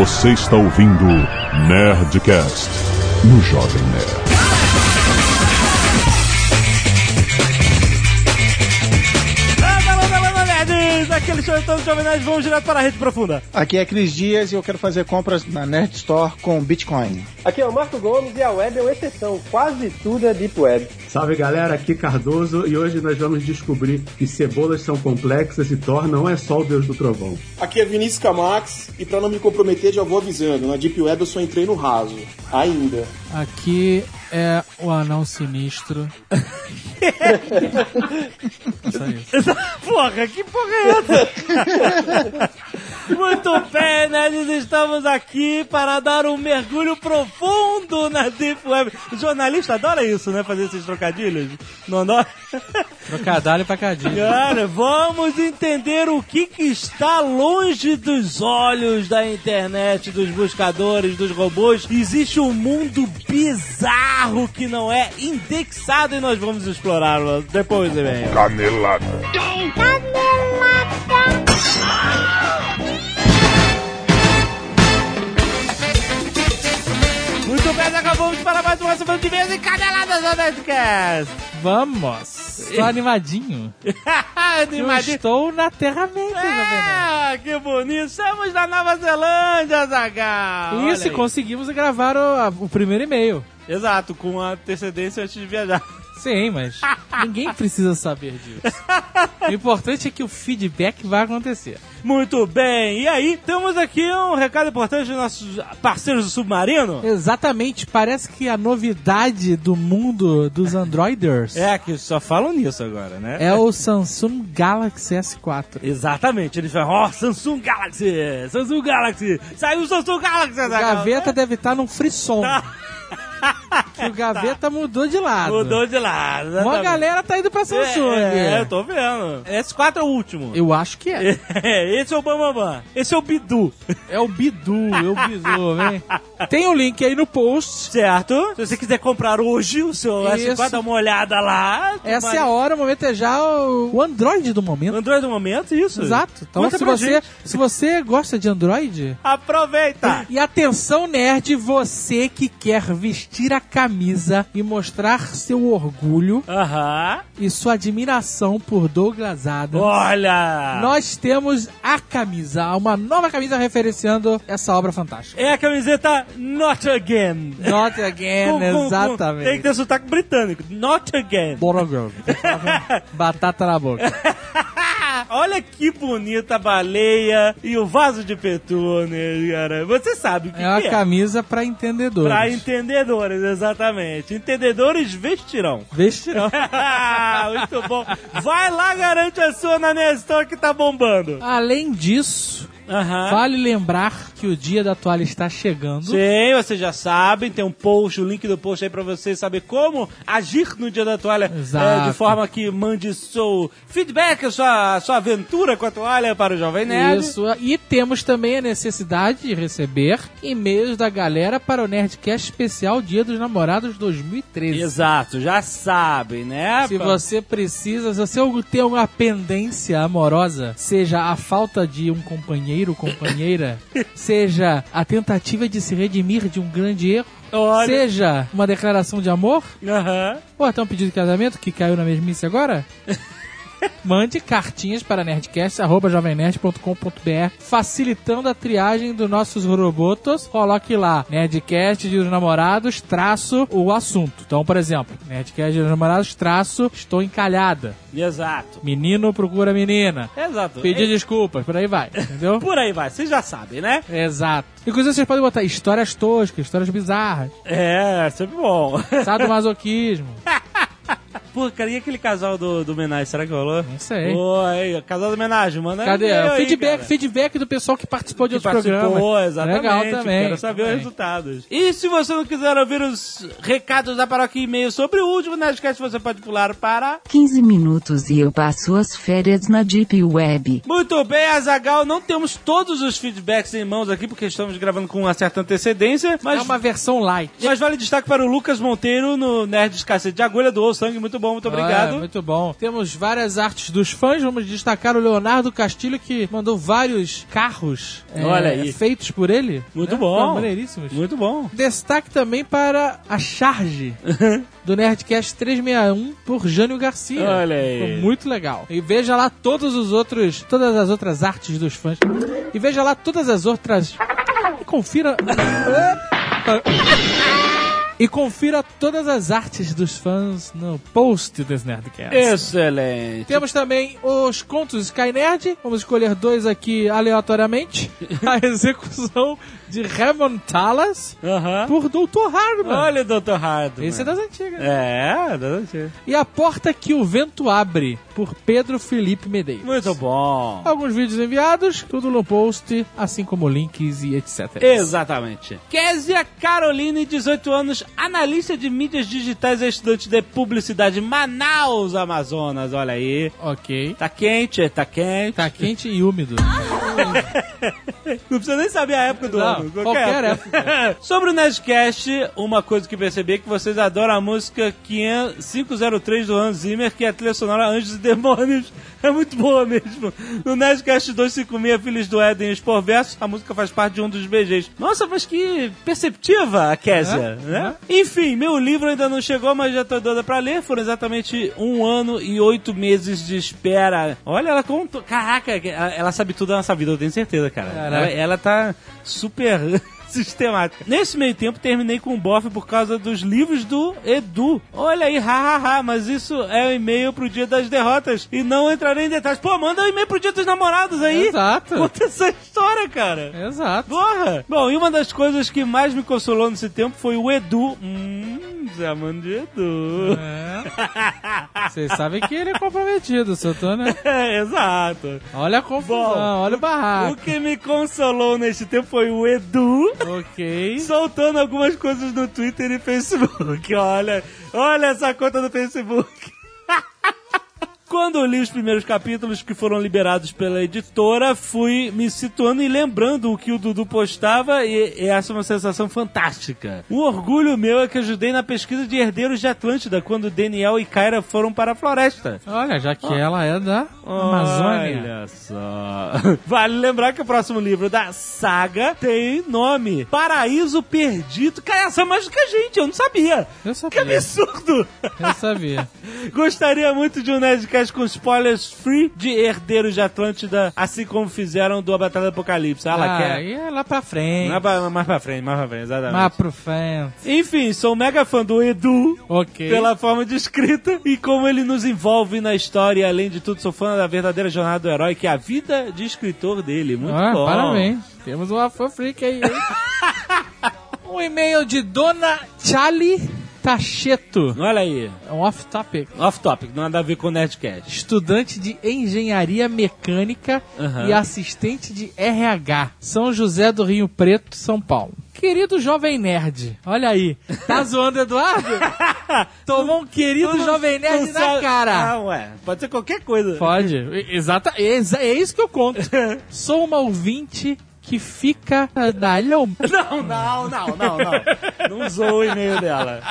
Você está ouvindo Nerdcast no Jovem Nerd. Aquele show todo Jovem Nerd, vamos direto para a rede profunda. Aqui é Cris Dias e eu quero fazer compras na Nerd Store com Bitcoin. Aqui é o Marco Gomes e a web é uma exceção. Quase tudo é Deep Web. Salve galera, aqui Cardoso e hoje nós vamos descobrir que cebolas são complexas e Thor não é só o deus do trovão. Aqui é Vinícius Camax e para não me comprometer já vou avisando, na Deep Web eu só entrei no raso. Ainda. Aqui é o anão sinistro. Só isso. porra, que porra é essa? Muito bem, nerds, estamos aqui para dar um mergulho profundo na Deep Web. O jornalista adora isso, né? Fazer esses trocadilhos. Não adora? Trocadilho pra cadinho. Cara, vamos entender o que, que está longe dos olhos da internet, dos buscadores, dos robôs. Existe um mundo bizarro que não é indexado e nós vamos explorá-lo depois, vem. Canelada. Muito bem, acabamos para mais uma semana de vez em Caneladas do Nerdcast. Vamos. Tô animadinho. Eu Animadinho. estou na Terra-média, Jovem Nerd. Ah, que bonito. Estamos na Nova Zelândia, Zagal. Isso, e conseguimos gravar o, o primeiro e-mail. Exato, com antecedência antes de viajar. Sim, mas ninguém precisa saber disso. O importante é que o feedback vai acontecer. Muito bem. E aí, temos aqui um recado importante dos nossos parceiros do Submarino. Exatamente, parece que a novidade do mundo dos Androiders É, que só falam nisso agora, né? é o Samsung Galaxy S4. Exatamente, eles falam, ó, Samsung Galaxy, Samsung Galaxy, saiu o Samsung Galaxy, O Azaghal. Gaveta deve estar num frisson. que o Gaveta mudou de lado. Mudou de lado. Uma exatamente. galera tá indo pra Samsung. É, é, eu tô vendo. S4 é o último. Eu acho que é. É, esse é o Bambambam. Esse é o Bidu. É o Bidu, é o Bidu, vem. Tem o link aí no post. Certo? Se você quiser comprar hoje o seu Isso. S4, dá uma olhada lá. Essa é a hora, o momento é já o, o Android do momento. Android do momento, isso. Exato. Então, Conta se você, gente. se você gosta de Android, Aproveita. E atenção, nerd, você que quer vestir a camisa e mostrar seu orgulho Aham. e sua admiração por Douglas Adams. Olha. Nós temos a camisa, uma nova camisa referenciando essa obra fantástica. É a camiseta Not Again. Not again, Com- com- com- exatamente. Tem que ter sotaque britânico. Not Again. Bora, girl. Batata na boca. Olha que bonita a baleia e o vaso de petúnia, cara. Você sabe o que, É uma que é. camisa pra entendedores. Pra entendedores, exatamente. Entendedores vestirão. Vestirão. Muito bom. Vai lá, garante a sua na Nestor que tá bombando. Além disso, Aham. vale lembrar que o dia da toalha está chegando. Sim, vocês já sabem, tem um post, o link do post aí pra vocês saber como agir no dia da toalha. Exato. é, de forma que mande seu feedback, a sua, a sua aventura com a toalha para o Jovem Nerd. Isso, e temos também a necessidade de receber e-mails da galera para o Nerdcast Especial Dia dos Namorados 2013. Exato, já sabem, né? Se você precisa, se você tem alguma pendência amorosa, seja a falta de um companheiro, companheira, seja a tentativa de se redimir de um grande erro, Olha. seja uma declaração de amor, Aham. ou até um pedido de casamento que caiu na mesmice agora, mande cartinhas para nerdcast.jovemnerd.com.br facilitando a triagem dos nossos robotos. Coloque lá, Nerdcast de dos namorados, traço o assunto. Então, por exemplo, Nerdcast de dos namorados, traço, estou encalhada. Exato. Menino procura menina. Exato. Pedir É- desculpas, por aí vai, entendeu? Por aí vai, vocês já sabem, né? Exato. Inclusive, vocês podem botar histórias toscas, histórias bizarras, É, sempre bom. sadomasoquismo. Pô, cara, e aquele casal do, do homenagem, será que rolou? Não sei. Pô, aí, casal do homenagem, manda Cadê? aí, feedback, feedback do pessoal que participou de que outros participou, programas. exatamente. Legal também. Quero saber os também. resultados. E se você não quiser ouvir os recados da paróquia e-mail sobre o último Nerdcast, você pode pular para... 15 minutos e eu passo as férias na Deep Web. Muito bem, Azagal, não temos todos os feedbacks em mãos aqui, porque estamos gravando com uma certa antecedência, mas... É uma versão light. Mas vale destaque para o Lucas Monteiro no Nerd Cacete de Agulha, doou sangue, muito bom. Bom, muito obrigado. Ah, muito bom. Temos várias artes dos fãs. Vamos destacar o Leonardo Castilho, que mandou vários carros é, Olha aí. feitos por ele. Muito né? bom. Maneiríssimos. Muito bom. Destaque também para a charge do Nerdcast 361 por Jânio Garcia. Olha aí. Ficou muito legal. E veja lá todos os outros, todas as outras artes dos fãs. E veja lá todas as outras. E confira. E confira todas as artes dos fãs no post desse Nerdcast. Excelente. Temos também os contos Sky Nerd. Vamos escolher dois aqui aleatoriamente. A execução de Raymond Talas por Dr. Hardman. Olha, Dr. Hardman. Esse é das antigas. É, das antigas. E A Porta que o Vento Abre, por Pedro Felipe Medeiros. Muito bom. Alguns vídeos enviados, tudo no post, assim como links e etc. Exatamente. Késia Caroline, 18 anos, analista de mídias digitais e estudante de publicidade, Manaus, Amazonas. Olha aí. Ok. Tá quente, tá quente. Tá quente e úmido. Não precisa nem saber a época do Não, qualquer Sobre o Nerdcast, uma coisa que percebi é que vocês adoram a música 500 503 do Hans Zimmer, que é a trilha sonora Anjos e Demônios. É muito boa mesmo. No Nerdcast 256, Filhos do Éden e os Porversos, a música faz parte de um dos BGs. Nossa, mas que perceptiva a Késia, É, né? Enfim, meu livro ainda não chegou, mas já tô doida pra ler. Foram exatamente um ano e oito meses de espera. Olha, ela contou. Caraca, ela sabe tudo da nossa vida, eu tenho certeza, cara. Ela, ela tá super Terra sistemática. Nesse meio tempo, terminei com o bofe por causa dos livros do Edu. Olha aí, hahaha, mas isso é o e-mail pro dia das derrotas e não entrarei em detalhes. Pô, manda um e-mail pro dia dos namorados aí. Exato. Conta essa história, cara. Exato. Porra! Bom, e uma das coisas que mais me consolou nesse tempo foi o Edu. Hum, chamando de Edu. É. Vocês sabem que ele é comprometido, seu tô, né? É, exato. Olha a confusão, Bom, olha o O barraco. que me consolou neste tempo foi o Edu Ok. soltando algumas coisas no Twitter e Facebook. Olha, olha essa conta do Facebook. Quando eu li os primeiros capítulos que foram liberados pela editora, fui me situando e lembrando o que o Dudu postava, e, e essa é uma sensação fantástica. O orgulho meu é que ajudei na pesquisa de herdeiros de Atlântida, quando Daniel e Kyra foram para a floresta. Olha, já que ela é da Amazônia. Olha só. Vale lembrar que o próximo livro da saga tem nome: Paraíso Perdido. Cara, essa é mais do que a gente, eu não sabia. Eu Que sabia. absurdo! Eu sabia. Gostaria muito de um Nerdcast com spoilers free de Herdeiros de Atlântida, assim como fizeram do A Batalha do Apocalipse. Ah, ela Ah, quer. e é lá pra frente. Mais pra, mais pra frente, mais pra frente, exatamente. Mais pro frente. Enfim, sou mega fã do Edu. Ok. Pela forma de escrita e como ele nos envolve na história. Além de tudo, sou fã da verdadeira jornada do herói, que é a vida de escritor dele. Muito Ah, bom. parabéns. Temos uma fã freak aí, hein? um e-mail de Dona Chali Tacheto. Olha aí. É um off-topic. Off topic, não nada a ver com o Nerdcast. Estudante de engenharia mecânica Aham. e assistente de RH. São José do Rio Preto, São Paulo. Querido jovem nerd, olha aí. Tá zoando, Eduardo? Tomou um querido jovem nerd Não na cara. Ah, ué. Pode ser qualquer coisa. Pode. Exata, exa, é isso que eu conto. Sou uma ouvinte que fica na. Não, não, não, não, não. Não usou o e-mail dela.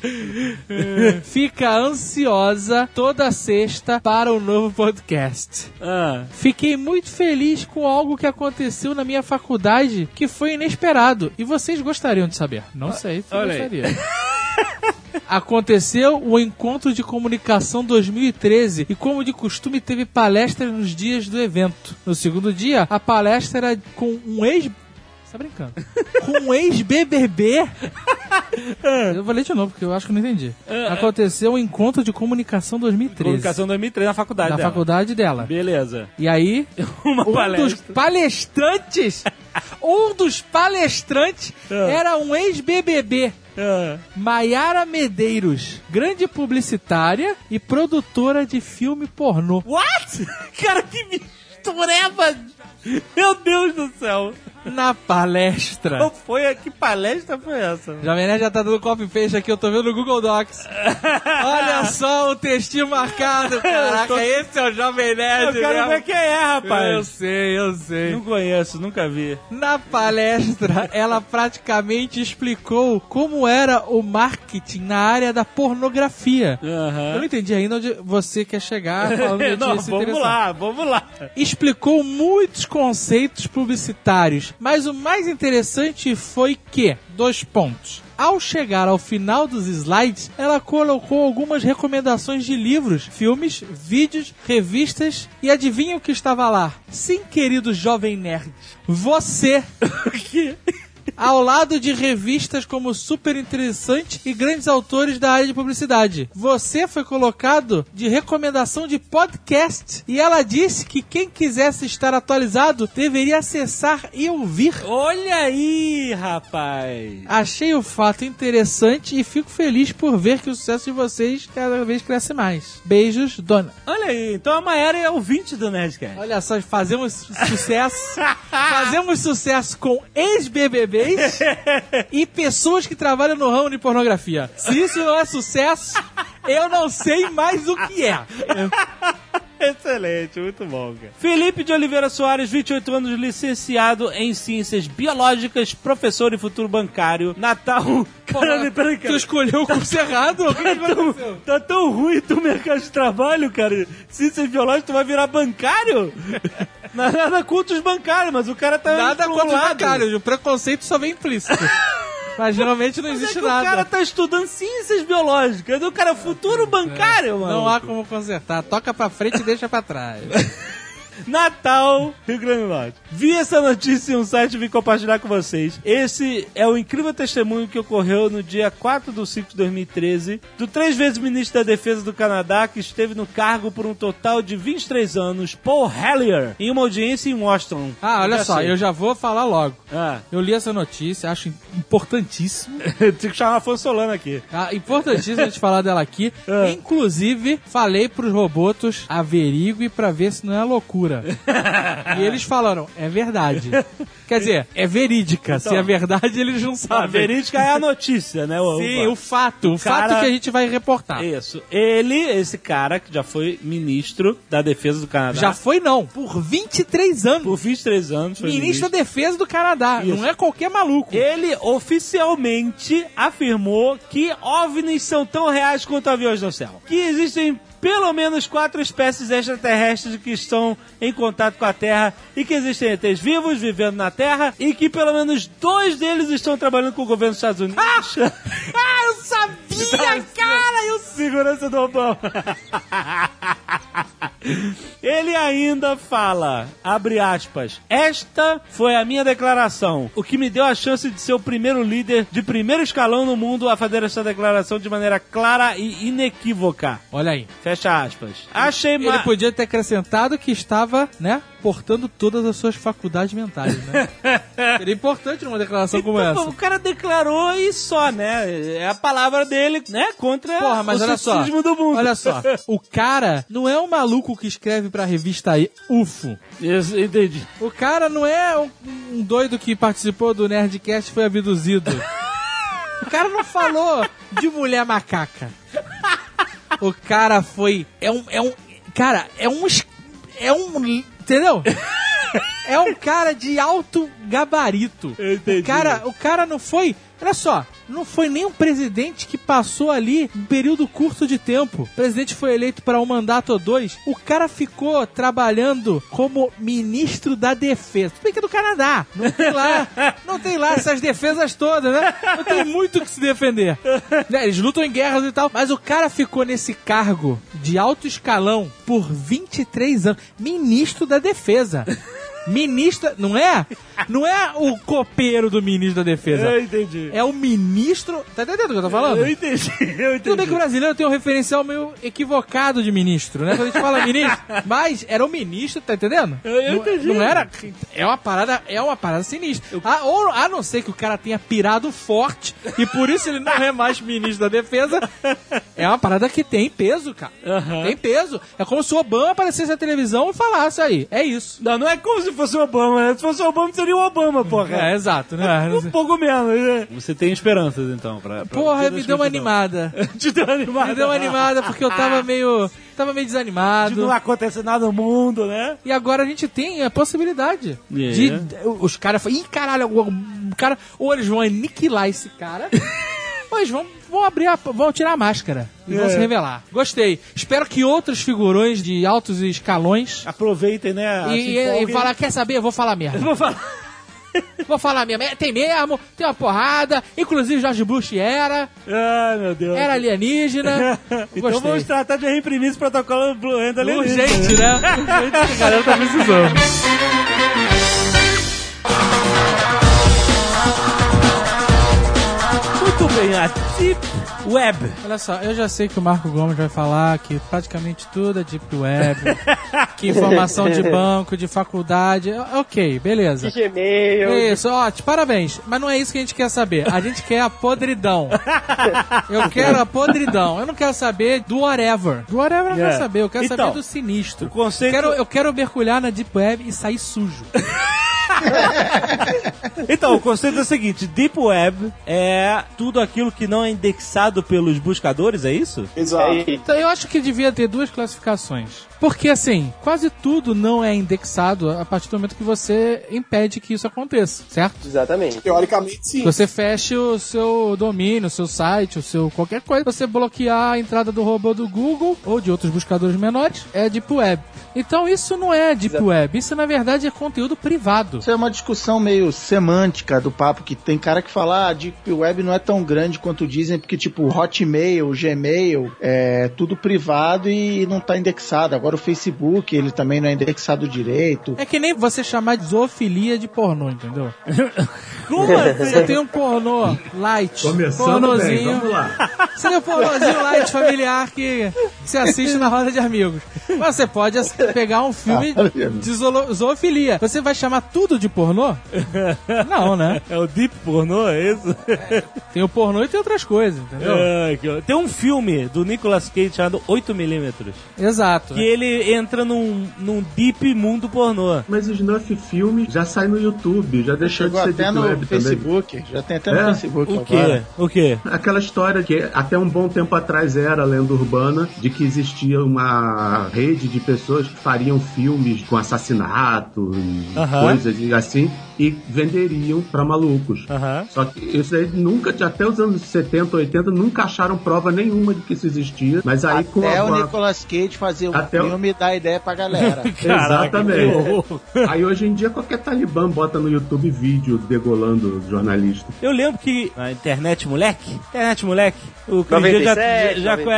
Fica ansiosa toda sexta para o novo podcast. Ah, Fiquei muito feliz com algo que aconteceu na minha faculdade que foi inesperado. E vocês gostariam de saber? Não sei se olha aí. gostaria. Aconteceu o Encontro de Comunicação 2013 e, como de costume, teve palestras nos dias do evento. No segundo dia, a palestra era com um ex. Você tá brincando? Com um ex-BBB. Eu vou ler de novo, porque eu acho que não entendi. Aconteceu o Encontro de Comunicação 2013. comunicação 2003 na faculdade Na dela. faculdade dela. Beleza. E aí, Uma um palestra. dos palestrantes, um dos palestrantes era um ex-BBB. Ah, Maiara Medeiros, grande publicitária e produtora de filme pornô. What? Cara, que mistureba! Meu Deus do céu! Na palestra. Qual foi? Que palestra foi essa? Jovem Nerd já tá dando copy paste aqui, eu tô vendo no Google Docs. Olha só o textinho marcado. Caraca, esse é o Jovem Nerd. Eu quero mesmo. ver quem é, Eu rapaz. sei, eu sei. Não conheço, nunca vi. Na palestra, ela praticamente explicou como era o marketing na área da pornografia. Eu não entendi ainda onde você quer chegar falando de Não, vamos lá, vamos lá. Explicou muitos conceitos publicitários, mas o mais interessante foi que, dois pontos. Ao chegar ao final dos slides, ela colocou algumas recomendações de livros, filmes, vídeos, revistas e adivinha o que estava lá? Sim, querido jovem nerd, você ao lado de revistas como Super Interessante e grandes autores da área de publicidade. Você foi colocado de recomendação de podcast e ela disse que quem quisesse estar atualizado deveria acessar e ouvir. Olha aí, rapaz. Achei o fato interessante e fico feliz por ver que o sucesso de vocês cada vez cresce mais. Beijos, dona. Olha aí, então a Maera é ouvinte do Nerdcast. Olha só, fazemos sucesso. fazemos sucesso com ex-BBBs e pessoas que trabalham no ramo de pornografia. Se isso não é sucesso, eu não sei mais o que é. Excelente, muito bom, cara. Felipe de Oliveira Soares, 28 anos, licenciado em Ciências Biológicas, professor e futuro bancário. Natal. Caralho, peraí, Tu cara. escolheu o curso errado? O que que aconteceu? Tá tão ruim teu mercado de trabalho, cara. Ciências Biológicas, tu vai virar bancário? Nada, nada contra os bancários, mas o cara tá. Nada contra os bancários. O preconceito só vem implícito. Mas geralmente não Mas é existe que nada. O cara tá estudando ciências biológicas. O cara é futuro bancário, mano. Não há como consertar. Toca pra frente e deixa pra trás. Natal, Rio Grande do Norte. Vi essa notícia em um site e vim compartilhar com vocês. Esse é o incrível testemunho que ocorreu no dia 4 de 5 de 2013 do três vezes ministro da Defesa do Canadá que esteve no cargo por um total de 23 anos, Paul Hellier, em uma audiência em Washington. Ah, olha só, sei. eu já vou falar logo. Ah, Eu li essa notícia, acho importantíssimo. tem que chamar a Afonso Solano aqui. Ah, importantíssimo a gente falar dela aqui. Ah. Inclusive, falei pros robotos averigue pra ver se não é loucura. E eles falaram, é verdade. Quer dizer, é verídica. Se é verdade, eles não A sabem. verídica é a notícia, né? O, Sim, o fato. O Cara- fato que a gente vai reportar. Isso. Ele, esse cara que já foi ministro da Defesa do Canadá. Já foi não, por 23 anos. por 23 anos. Foi Ministro da Defesa do Canadá. Isso. Não é qualquer maluco. Ele oficialmente afirmou que OVNIs são tão reais quanto aviões no céu. Que existem pelo menos quatro espécies extraterrestres que estão em contato com a Terra e que existem ETs vivos vivendo na Terra e que pelo menos dois deles estão trabalhando com o governo dos Estados Unidos. Ah, eu sabia, cara! Eu... Segurança do Obama. Ele ainda fala, abre aspas, esta foi a minha declaração, o que me deu a chance de ser o primeiro líder de primeiro escalão no mundo a fazer essa declaração de maneira clara e inequívoca. Olha aí. Fecha aspas. Achei Ele ma... podia ter acrescentado que estava, né, portando todas as suas faculdades mentais, né? Seria importante numa declaração como Então, essa. o cara declarou e só, né? É a palavra dele, né? Contra Porra, mas o olha só. do mundo. Olha só. O cara não é um maluco que escreve pra revista UFO. Isso, entendi. O cara não é um, um doido que participou do Nerdcast e foi abduzido. O cara não falou de mulher macaca. O cara foi. É um. É um cara, é um. É um. Entendeu? É um cara de alto gabarito. Eu entendi. O cara, o cara não foi. Olha só, não foi nem um presidente que passou ali um período curto de tempo. O presidente foi eleito para um mandato ou dois. O cara ficou trabalhando como ministro da defesa. Tudo bem que é do Canadá. Não tem lá, não tem lá essas defesas todas, né? Não tem muito o que se defender. Né, Eles lutam em guerras e tal. Mas o cara ficou nesse cargo de alto escalão por 23 anos. Ministro da defesa. Ministro, não é? Não é o copeiro do ministro da defesa. Eu entendi. É o ministro. Tá entendendo o que eu tô falando? Eu entendi, eu entendi. Tudo bem que o brasileiro tem um referencial meio equivocado de ministro, né? Quando a gente fala ministro. Mas era o ministro, tá entendendo? Eu- eu não, entendi. não era. É uma parada, é uma parada sinistra. A, ou, a não ser que o cara tenha pirado forte e por isso ele não é mais ministro da defesa. É uma parada que tem peso, cara. Aham. Tem peso. É como se o Obama aparecesse na televisão e falasse aí. É isso. Não, não é como se fosse o Obama, né? Se fosse o Obama, não seria o Obama, porra. É, exato, né? Um pouco menos, né? Você tem esperanças, então, pra... pra Porra, me deu uma animada. Te deu animado. Me deu uma animada porque eu tava meio. Tava meio De desanimado. não acontecer nada no mundo, né? E agora a gente tem a possibilidade É. de. Os caras falam, ih, caralho, o cara. Ou eles vão aniquilar esse cara, eles vão, vão abrir a, vão tirar a máscara e vão É. se revelar. Gostei. Espero que outros figurões de altos escalões. Aproveitem, né? E, e, e falar, quer saber? Eu vou falar mesmo. Vou falar. Vou falar mesmo. É, Tem mesmo, tem uma porrada. Inclusive George Bush era. Ai, meu Deus. Era alienígena. Então Gostei. vamos tratar de reimprimir esse protocolo Blue Hand alienígena. Urgente, né? Urgente, a galera tá precisando. A Deep Web. Olha só, eu já sei que o Marco Gomes vai falar que praticamente tudo é Deep Web, que informação de banco, de faculdade. Ok, beleza. De Gmail. Isso, ótimo, parabéns. Mas não é isso que a gente quer saber. A gente quer a podridão. Eu quero a podridão. Eu não quero saber do whatever. Do whatever eu não É. quero saber. Eu quero Então, saber do sinistro. o conceito- Eu quero, eu quero mergulhar na Deep Web e sair sujo. Então, o conceito é o seguinte: Deep Web é tudo aquilo que não é indexado pelos buscadores, é isso? Exato. É. Então eu acho que devia ter duas classificações. Porque assim, quase tudo não é indexado a partir do momento que você impede que isso aconteça, certo? Exatamente. Teoricamente, sim. Você feche o seu domínio, o seu site, o seu qualquer coisa, você bloquear a entrada do robô do Google ou de outros buscadores menores, é Deep Web. Então isso não é Deep Exato. Web, isso na verdade é conteúdo privado. Isso é uma discussão meio semântica do papo, que tem cara que fala, ah, a Deep Web não é tão grande quanto dizem, porque tipo, Hotmail, Gmail, é tudo privado e não tá indexado. Agora o Facebook, ele também não é indexado direito. É que nem você chamar de zoofilia de pornô, entendeu? Como? Você tem um pornô light, Começando bem, pornozinho. vamos lá. Você tem um pornozinho light familiar que você assiste na roda de amigos. Mas você pode pegar um filme de zoolo- zoofilia. Você vai chamar tudo de pornô? Não, né? É o Deep Pornô, é isso? Tem o pornô e tem outras coisas, entendeu? Ai, que- Tem um filme do Nicolas Cage chamado 8mm. Exato. Que ele entra num, num deep mundo pornô. Mas o Snuff Filme já sai no YouTube, já deixou Chegou de ser até Deep no Web também. Facebook, já tem até no É? Facebook O quê? O quê? Aquela história que até um bom tempo atrás era lenda urbana de que existia uma rede de pessoas que fariam filmes com assassinato e Aham. coisas assim e venderiam pra malucos. Aham. Só que isso aí nunca, até os anos 70, 80, nunca acharam prova nenhuma de que isso existia. Mas aí com Até a, o Nicolas Cage fazer um Até o- filme e dar ideia pra galera. Caraca, Exatamente. Aí hoje em dia qualquer talibã bota no YouTube vídeo degolando jornalista. Eu lembro que na internet moleque, internet moleque, o Cris já, 97, já, 98.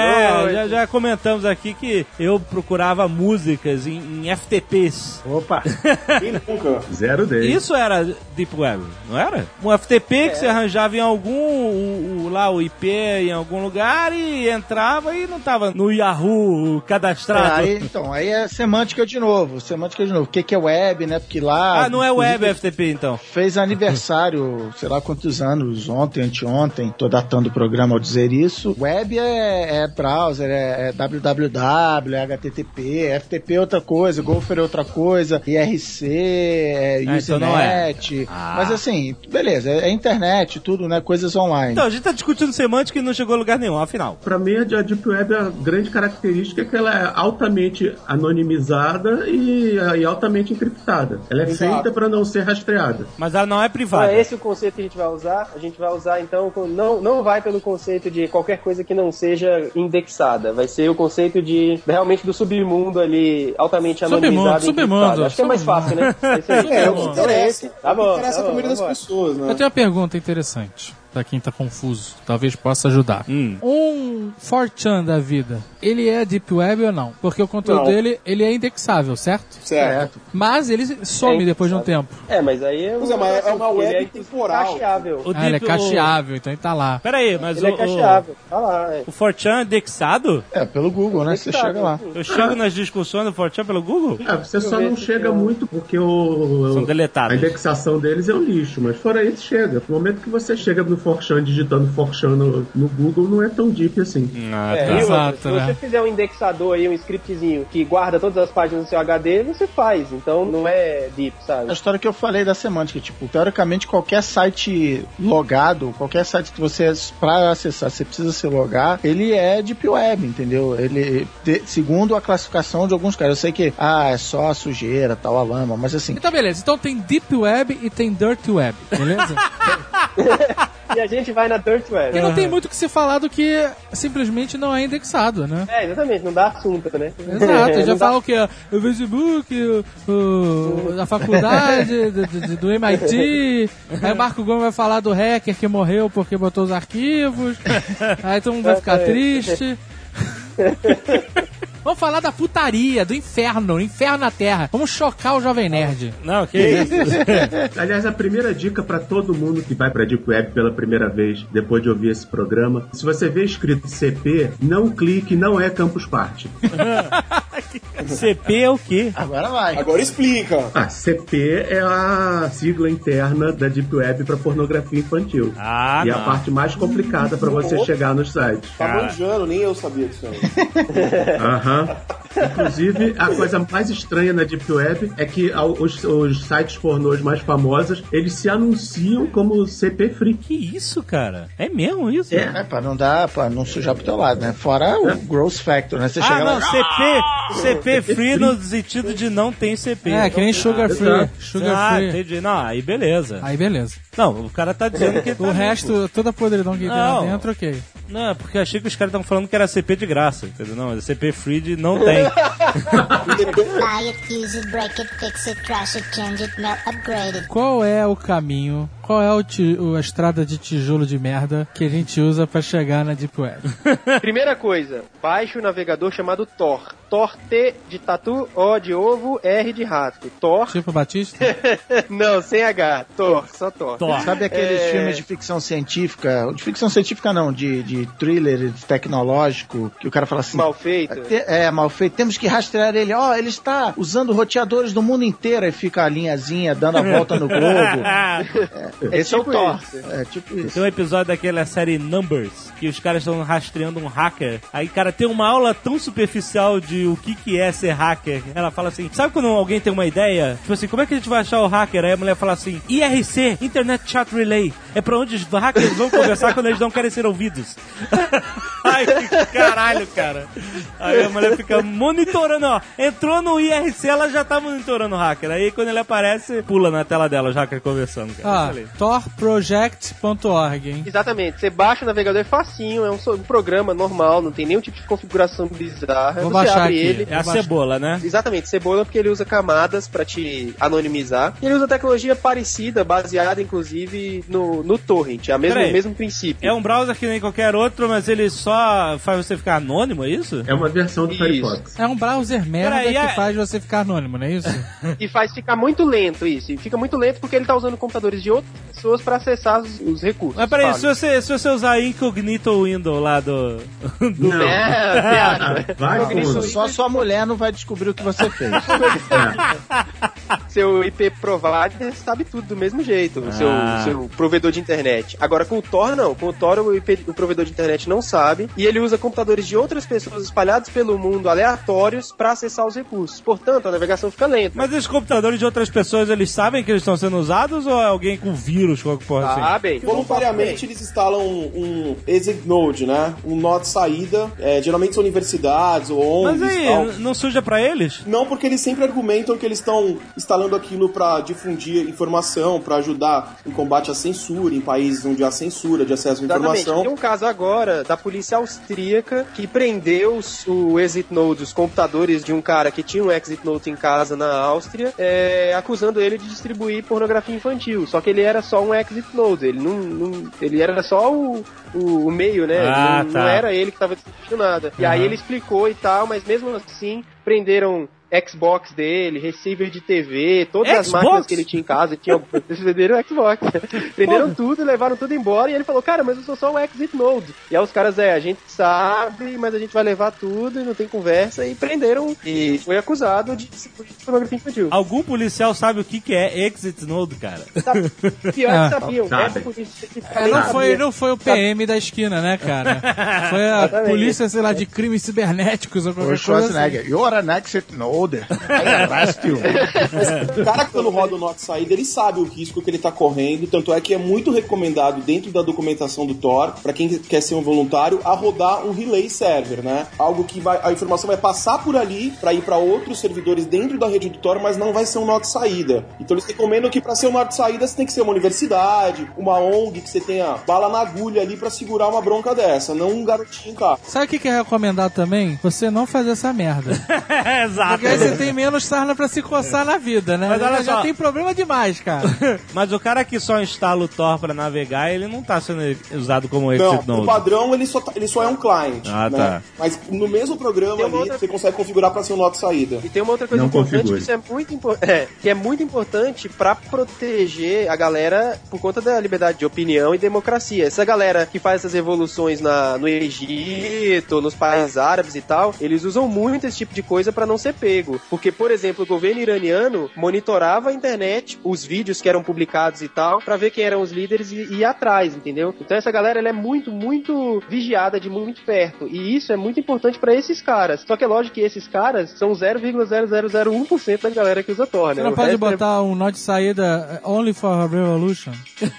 é, já, já comentamos aqui que eu procurava músicas em, em FTPs. Opa! Quem nunca? Zero deles. Isso era Deep Web, não era? Um FTP que você arranjava em algum, o, o- lá o IP em algum lugar e entrava e não tava no Yahoo cadastrado. aí, então, aí é semântica de novo. Semântica de novo. O que, que é web, né? Porque lá. ah, não é web FTP então. Fez aniversário, sei lá quantos anos, ontem, anteontem, tô datando o programa ao dizer isso. Web é, é browser, é, é www, é HTTP, FTP é outra coisa, Gopher é outra coisa, IRC, é Ah, então não é. Usenet. Mas assim, beleza, é, é internet, tudo, né? Coisas online. Então, a gente tá discutindo semântica e não chegou a lugar nenhum, afinal. Pra mim, a Deep Web, a grande característica é que ela é altamente anonimizada e, e altamente encriptada. Ela é Exato. feita para não ser rastreada. Mas ela não é Então privada. é esse o conceito que a gente vai usar. A gente vai usar, então, não, não vai pelo conceito de qualquer coisa que não seja indexada. Vai ser o conceito de realmente do submundo ali, altamente Submundo, anonimizado. e submundo, encriptado. Acho que é mais fácil, né? É isso aí. É, o que Então é interessa. Tá o que bom. interessa tá a bom, maioria das vambora. pessoas, né? Eu tenho uma pergunta interessante pra quem tá confuso. Talvez possa ajudar. Hum. Um 4chan da vida, ele é Deep Web ou não? Porque o conteúdo Não. dele, ele é indexável, certo? Certo. Mas ele some É depois de um tempo. É, mas aí é, Pois é, mas é uma ele web é temporal. cacheável. O Ah, ele é cacheável, então ele tá lá. O... Pera aí, mas Ele o, é cacheável. Tá lá, é. o, o 4chan é indexado? É, pelo Google, né? Você chega lá. Eu chego nas discussões do 4chan pelo Google? É, você só não chega um- muito porque o, São deletados. a indexação deles é um lixo, mas fora isso chega. No momento que você chega no Forchan, digitando Forchan no, no Google, não é tão deep assim. Ah, É, tá. Exato, se né? você fizer um indexador aí, um scriptzinho que guarda todas as páginas do seu HD, você faz. Então não é deep, sabe? A história que eu falei da semântica, tipo, teoricamente qualquer site logado, qualquer site que você, pra acessar, você precisa se logar, ele é Deep Web, entendeu? Ele, de- segundo a classificação de alguns caras, eu sei que, ah, é só a sujeira, tal, a lama, mas assim, Então, beleza. Então tem Deep Web e tem Dirt Web, beleza? E a gente vai na Dirt Web. e não tem muito o que se falar do que simplesmente não é indexado, né? É, exatamente, não dá assunto, né? Exato, já Não dá- fala o que? O Facebook, o, o- a faculdade do, do- do MIT. Aí o Marco Gomes vai falar do hacker que morreu porque botou os arquivos. Aí todo mundo vai ficar triste. Vamos falar da putaria, do inferno, o inferno na Terra. Vamos chocar o Jovem Nerd. Não, que isso. Aliás, a primeira dica para todo mundo que vai para Deep Web pela primeira vez, depois de ouvir esse programa, se você vê escrito CP, não clique, não é Campus Party. CP é o quê? agora vai. Agora explica. Ah, CP é a sigla interna da Deep Web para pornografia infantil. Ah, e é não. a parte mais complicada para você chegar nos sites. Tá manjando, nem eu sabia disso aí. Aham. Inclusive, a coisa mais estranha na Deep Web é que os, os sites pornôs mais famosos, eles se anunciam como CP Free. Que isso, cara? É mesmo isso? É. É, pra não dar, pra não sujar pro teu lado, né? Fora o Gross Factor, né? Você Ah, chega não, lá, CP, CP free no sentido de não tem CP. É, que nem Sugar Free. Exato. Sugar ah, Free. entendi. Não, aí beleza. Aí beleza. Não, o cara tá dizendo que tá O resto, toda a podridão que tem lá dentro, ok. Não, é porque eu achei que os caras estavam falando que era CP de graça, entendeu? Não, é CP free de não tem. Buy it, use it, break it, fix it, trash it, change it, melt, upgrade it. Qual é o caminho, qual é o ti- o- a estrada de tijolo de merda que a gente usa pra chegar na Deep Web? Primeira coisa, baixe o navegador chamado Tor. Tor T de tatu, O de ovo, R de rato. Tor. tipo Batista? Não, sem H. Tor, só Tor. Sabe aqueles É. filmes de ficção científica? De ficção científica não, de, de thriller tecnológico, que o cara fala assim. Mal feito. "Te- É, mal feito. Temos que rastrear ele. Ó, ele está usando roteadores do mundo inteiro. E fica a linhazinha dando a volta no globo. Esse é, tipo o Thor. isso. É tipo isso. Tem um episódio daquela série Numbers, que os caras estão rastreando um hacker. Aí, cara, tem uma aula tão superficial de o que, que é ser hacker. Ela fala assim: sabe quando alguém tem uma ideia? Tipo assim, como é que a gente vai achar o hacker? Aí a mulher fala assim: IRC, Internet Chat Relay. É pra onde os hackers vão conversar quando eles não querem ser ouvidos. Ai, que caralho, cara. Aí a mulher fica monitorando, ó. Entrou no IRC, ela já tá monitorando o hacker. Aí quando ele aparece, pula na tela dela os hackers conversando, cara. Ah, torproject.org, hein? Exatamente, você baixa o navegador, é facinho, é um, um programa normal, não tem nenhum tipo de configuração bizarra. Vou você baixar abre aqui. ele. É a cebola, né? Exatamente, cebola porque ele usa camadas pra te anonimizar. E ele usa tecnologia parecida, baseada inclusive no, no torrent, é o mesmo princípio. É um browser que nem qualquer outro, mas ele só faz você ficar anônimo, é isso? É uma versão do. Firefox. É um browser merda Peraí, que é- faz você ficar anônimo, não é isso? E faz ficar muito lento isso. E fica muito lento porque ele tá usando computadores de outras pessoas pra acessar os, os recursos. Mas peraí, se você, se você usar incognito window lá do. do Não. É? Vai fundo. Só sua mulher não vai descobrir o que você fez. Seu IP provider sabe tudo do mesmo jeito, o seu, Ah. seu provedor de internet. Agora com o Tor não, com o Tor o, IP, o provedor de internet não sabe e ele usa computadores de outras pessoas espalhados pelo mundo aleatórios pra acessar os recursos. Portanto, a navegação fica lenta. Mas esses computadores de outras pessoas, eles sabem que eles estão sendo usados ou é alguém com vírus, qualquer porra assim? Sabem. Voluntariamente eles instalam um, um exit node, né? Um nó de saída. É, geralmente são universidades ou Mas ONGs e aí, tal. não suja pra eles? Não, porque eles sempre argumentam que eles estão instalando aquilo para difundir informação, para ajudar em combate à censura, em países onde há censura de acesso à Exatamente. informação. Tem um caso agora da polícia austríaca que prendeu o exit node, os computadores de um cara que tinha um exit node em casa na Áustria, é, acusando ele de distribuir pornografia infantil. Só que ele era só um exit node, ele não, não- ele era só o, o, o meio, né? Ah, não, tá. não era ele que estava distribuindo nada. E aí Uhum. ele explicou e tal, mas mesmo assim prenderam Xbox dele, receiver de TV, todas as Xbox? máquinas que ele tinha em casa. Tinha, eles venderam o Xbox. Venderam tudo, levaram tudo embora e ele falou, cara, mas eu sou só o Exit Node. E aí os caras, é, a gente sabe, mas a gente vai levar tudo e não tem conversa. E prenderam e foi acusado de pornografia infantil. Algum policial sabe o que, que é Exit Node, cara? Sabe? Pior Ah, que sabiam. sabe. É não, sabia. foi, não foi o PM da esquina, né, cara? Foi a Exatamente. polícia, sei lá, de crimes cibernéticos ou O qualquer coisa. assim. Schwarzenegger, you're an exit node. You. O cara que quando roda o Note saída, ele sabe o risco que ele tá correndo, tanto é que é muito recomendado dentro da documentação do Tor, pra quem quer ser um voluntário, a rodar um relay server, né? Algo que vai a informação vai passar por ali pra ir pra outros servidores dentro da rede do Tor, mas não vai ser um Note saída. Então eles recomendam que pra ser um Note saída você tem que ser uma universidade, uma ONG que você tenha bala na agulha ali pra segurar uma bronca dessa, não um garotinho em casa. Sabe o que que é recomendado também? Você não fazer essa merda. Exato. Porque aí você tem menos sarna pra se coçar na vida, né? Mas olha já só. tem problema demais, cara. Mas o cara que só instala o Tor pra navegar, ele não tá sendo usado como Não, Exit o Node. padrão ele só, tá- ele só é um client. Ah, né? tá. Mas no mesmo programa ali, outra- você consegue configurar pra ser um Note saída. E tem uma outra coisa Não importante configure. que isso é muito importante, é, que é muito importante pra proteger a galera por conta da liberdade de opinião e democracia. Essa galera que faz essas revoluções na, no Egito, nos países árabes e tal, eles usam muito esse tipo de coisa pra não ser pego. Porque, por exemplo, o governo iraniano monitorava a internet, os vídeos que eram publicados e tal, pra ver quem eram os líderes e, e ir atrás, entendeu? Então essa galera ela é muito, muito vigiada de muito perto. E isso é muito importante pra esses caras. Só que é lógico que esses caras são 0,0001% da galera que usa Tor, Você né? não O pode é- botar um nó de saída only for a revolution?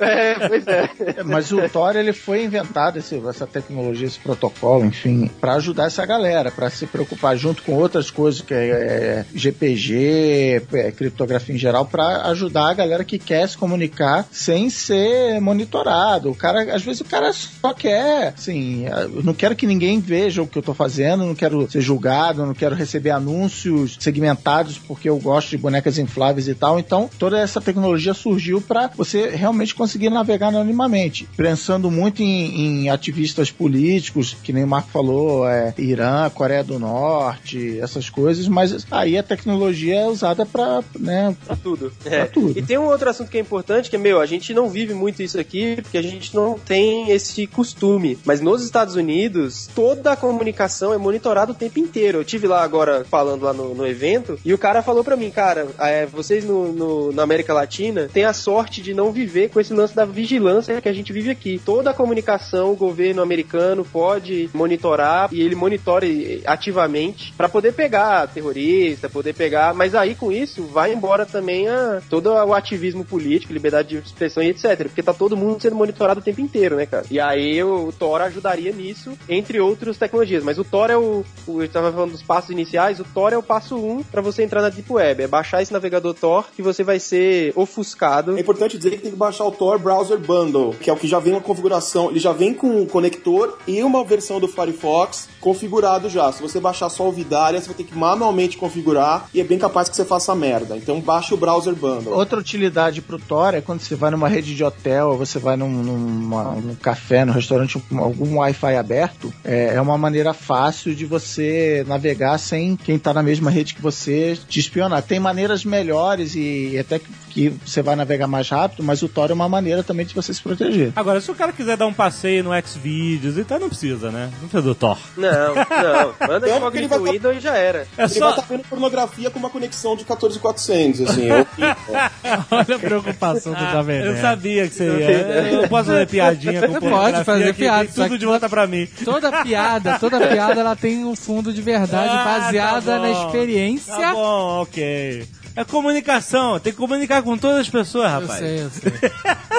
É, pois é. Mas o Tor ele foi inventado esse- essa tecnologia, esse protocolo, enfim, para ajudar essa galera, para se preocupar junto com outras coisas que é, é, GPG, é, criptografia em geral, para ajudar a galera que quer se comunicar sem ser monitorado. O cara, às vezes o cara só quer, assim, não quero que ninguém veja o que eu tô fazendo, não quero ser julgado, não quero receber anúncios segmentados porque eu gosto de bonecas infláveis e tal. Então, toda essa tecnologia surgiu para você realmente conseguir navegar anonimamente. Pensando muito em, em ativistas políticos, que nem o Marco falou, é, Irã, Coreia do Norte, essas coisas, mas aí a tecnologia é usada para, né, Pra tudo. Pra É. tudo. E tem um outro assunto que é importante, que é, meu, a gente não vive muito isso aqui, porque a gente não tem esse costume. Mas nos Estados Unidos, toda a comunicação é monitorada o tempo inteiro. Eu tive lá agora, falando lá no, no evento, e o cara falou pra mim, cara, é, vocês no, no- na América Latina têm a sorte de não viver com esse lance da vigilância que a gente vive aqui. Toda a comunicação, o governo americano pode monitorar, e ele monitora ativamente, pra poder pegar terrorista, poder pegar, mas aí com isso vai embora também a, todo o ativismo político, liberdade de expressão e etc. Porque tá todo mundo sendo monitorado o tempo inteiro, né, cara? E aí o, Tor ajudaria nisso, entre outras tecnologias. Mas o Tor é o, o. Eu tava falando dos passos iniciais, o Tor é o passo 1 um pra você entrar na Deep Web. É baixar esse navegador Tor que você vai ser ofuscado. É importante dizer que tem que baixar o Tor Browser Bundle, que é o que já vem uma configuração, ele já vem com um conector e uma versão do Firefox configurado já. Se você baixar só o Vidaria, você vai ter que manualmente configurar e é bem capaz que você faça merda. Então baixe o Browser Bundle. Outra utilidade pro Tor é quando você vai numa rede de hotel, ou você vai num, numa- num café, num restaurante, algum Wi-Fi aberto, é, é uma maneira fácil de você navegar sem quem tá na mesma rede que você te espionar. Tem maneiras melhores e até que, que você vai navegar mais rápido, mas o Tor é uma maneira também de você se proteger. Agora, se o cara quiser dar um passeio no Xvideos, então não precisa, né? Não precisa do Thor. Não, não. Manda de porque ele vai tá- Windows e já era. É Ele vai só. estar vendo pornografia com uma conexão de 14400, assim. é horrível. Olha a preocupação do Jovem Eu Nerd. sabia que você ia. Eu não posso fazer piadinha com Você pornografia pode fazer que piada, tudo que- de volta pra mim. Toda piada, toda piada, ela tem um fundo de verdade Ah, baseada tá na experiência. Tá bom, ok. É comunicação, tem que comunicar com todas as pessoas, Eu rapaz. sei, eu sei.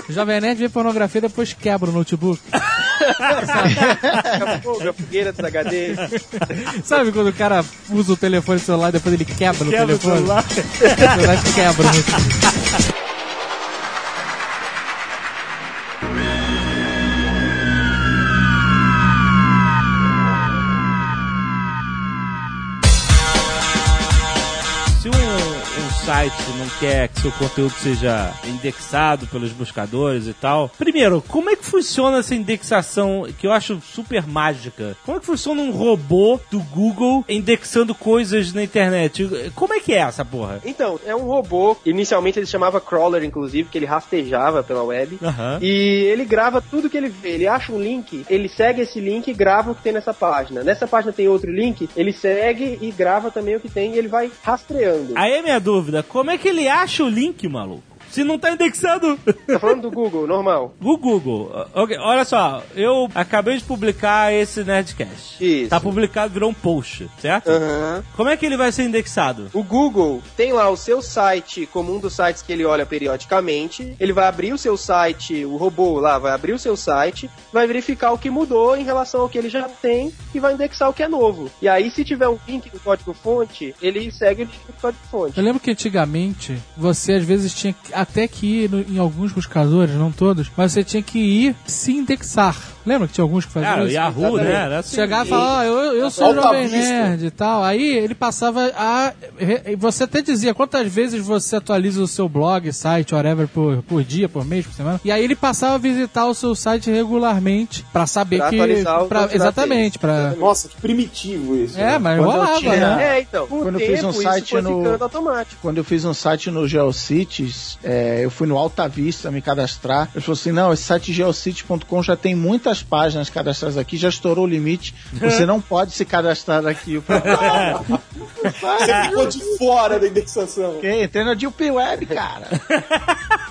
O Jovem Nerd vê pornografia e depois quebra o notebook. Fogo, a fogueira dos HD. Sabe quando o cara usa o telefone celular e depois ele quebra, Quebra o o telefone? celular. O celular quebra o notebook. Site não quer que seu conteúdo seja indexado pelos buscadores e tal. Primeiro, como é que funciona essa indexação que eu acho super mágica? Como é que funciona um robô do Google indexando coisas na internet? Como é que é essa porra? Então, é um robô. Inicialmente ele chamava Crawler, inclusive, que ele rastejava pela web. Aham. E ele grava tudo que ele vê. Ele acha um link, ele segue esse link e grava o que tem nessa página. Nessa página tem outro link, ele segue e grava também o que tem e ele vai rastreando. Aí é minha dúvida, como é que ele acha o link, maluco? Se não tá indexado. Tá falando do Google, normal. O Google. Ok, olha só, eu acabei de publicar esse Nerdcast. Isso. Tá publicado, virou um post, certo? Aham. Como é que ele vai ser indexado? O Google tem lá o seu site como um dos sites que ele olha periodicamente. Ele vai abrir o seu site, o robô lá vai abrir o seu site, vai verificar o que mudou em relação ao que ele já tem e vai indexar o que é novo. E aí, se tiver um link no código-fonte, ele segue o link do código-fonte. Eu lembro que antigamente você às vezes tinha que- até que em alguns buscadores, não todos, mas você tinha que ir se indexar. Lembra que tinha alguns que faziam Cara, o isso? Yahoo, né? Era assim. Chegava e falava, ah, eu, eu sou Alta jovem nerd e tal. Aí ele passava a. Você até dizia quantas vezes você atualiza o seu blog, site, whatever, por, por dia, por mês, por semana. E aí ele passava a visitar o seu site regularmente pra saber Pra que. atualizar pra- exatamente, pra. Nossa, que primitivo isso. É, né? mas Quando rolava, tinha- né? É, então. Quando o eu fiz tempo, um site no- ficando automático. Quando eu fiz um site no GeoCities, é, eu fui no Alta Vista me cadastrar. Eu falei assim: não, esse site geocities.com já tem muitas páginas cadastradas aqui, já estourou o limite. Você não pode se cadastrar aqui. Eu falei, Você ficou de fora da indexação. ok, entrei na Deep Web, cara.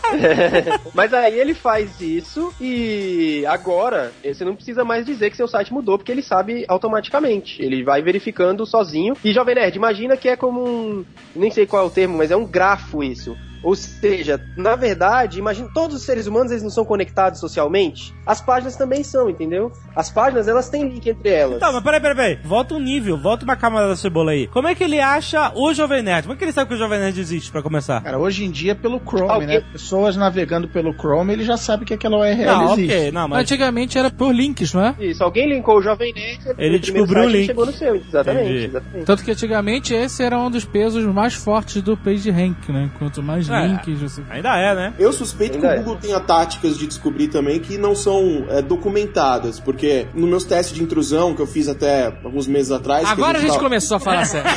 Mas aí ele faz isso e agora você não precisa mais dizer que seu site mudou, porque ele sabe automaticamente. Ele vai verificando sozinho. E Jovem Nerd, imagina que é como um. Nem sei qual é o termo, mas é um grafo isso. Ou seja, na verdade, imagina, todos os seres humanos eles não são conectados socialmente. As páginas também são, entendeu? As páginas elas têm link entre elas. Tá, mas peraí, peraí, peraí. Volta um nível, volta uma camada da cebola aí. Como é que ele acha o Jovem Nerd? Como é que ele sabe que o Jovem Nerd existe, pra começar? Cara, hoje em dia pelo Chrome, Alguém- né? Pessoas navegando pelo Chrome, ele já sabe que aquela URL Não, existe. ok, não, mas... Antigamente era por links, não é? Isso, alguém linkou o Jovem Nerd, Ele descobriu o link. chegou no seu, exatamente, exatamente. Tanto que antigamente esse era um dos pesos mais fortes do PageRank, né? Quanto mais É. links você. Ainda é, né? Eu suspeito que Ainda o é. Google tenha táticas de descobrir também que não são é, documentadas, porque nos meus testes de intrusão que eu fiz até alguns meses atrás. que Agora a gente tava- começou a falar sério.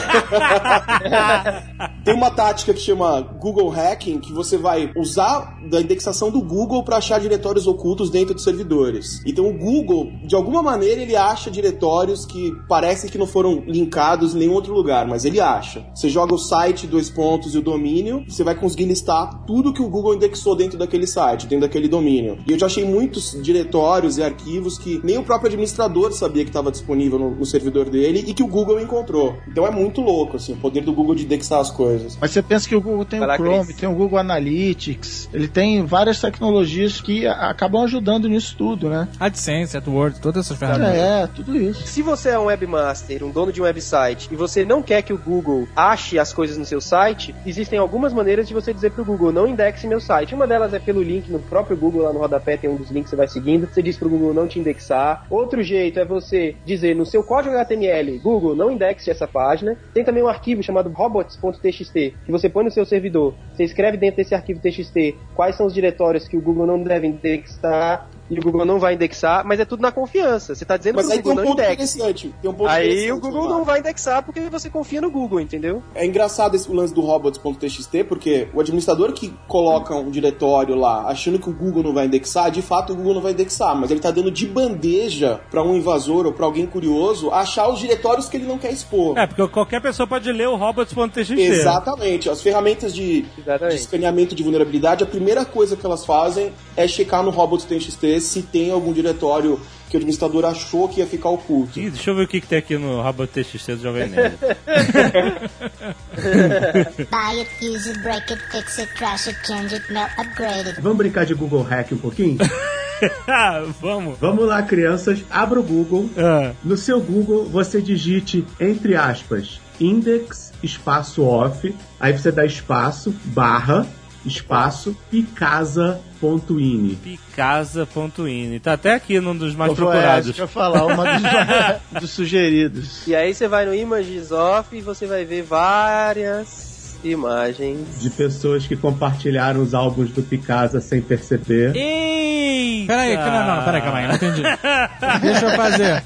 Tem uma tática que chama Google Hacking, que você vai usar da indexação do Google para achar diretórios ocultos dentro dos servidores. Então o Google, de alguma maneira, ele acha diretórios que parecem que não foram linkados em nenhum outro lugar, mas ele acha. Você joga o site, dois pontos e o domínio, você vai conseguir listar tudo que o Google indexou dentro daquele site, dentro daquele domínio. E eu já achei muitos diretórios e arquivos que nem o próprio administrador sabia que estava disponível no, no servidor dele e que o Google encontrou. Então é muito louco, assim, o poder do Google de indexar as coisas. Mas você pensa que o Google tem Vai lá, o Chrome, Cris. tem o Google Analytics, ele tem várias tecnologias que acabam ajudando nisso tudo, né? AdSense, AdWords, todas essas ferramentas. É, tudo isso. Se você é um webmaster, um dono de um website, e você não quer que o Google ache as coisas no seu site, existem algumas maneiras de você dizer pro Google, não indexe meu site. Uma delas é pelo link no próprio Google, lá no rodapé tem um dos links que você vai seguindo. Você diz pro Google não te indexar. Outro jeito é você dizer no seu código HTML, Google, não indexe essa página. Tem também um arquivo chamado robots.txt, que você põe no seu servidor. Você escreve dentro desse arquivo TXT quais são os diretórios que o Google não deve indexar e o Google não vai indexar, mas é tudo na confiança. Você tá dizendo Mas aí tem Google um não. Tem um ponto Aí o Google não vai indexar porque você confia no Google, entendeu? É engraçado esse lance do robots.txt, porque o administrador que coloca um diretório lá achando que o Google não vai indexar, de fato o Google não vai indexar, mas ele tá dando de bandeja pra um invasor ou pra alguém curioso achar os diretórios que ele não quer expor. É, porque qualquer pessoa pode ler o robots.txt. Exatamente. As ferramentas de, de Exatamente. escaneamento de vulnerabilidade, a primeira coisa que elas fazem é checar no robots.txt se tem algum diretório que o administrador achou que ia ficar oculto. Ih, deixa eu ver o que, que tem aqui no robots.txt do Jovem Nerd. Buy it, use it, break it, fix it, trash it, change it, melt, upgrade it. Vamos brincar de Google Hack um pouquinho? vamos. Vamos lá, crianças. Abra o Google. Ah, No seu Google, você digite, entre aspas, index, espaço off, aí você dá espaço, barra, espaço, picasa.ini. picasa.ini. Tá até aqui num dos mais Ô, Voyage, procurados. Deixa eu falar, uma dos, dos sugeridos. E aí você vai no Images Off e você vai ver várias imagens. De pessoas que compartilharam os álbuns do Picasa sem perceber. Eita! Peraí, não, não, peraí, calma aí, não entendi. Deixa eu fazer.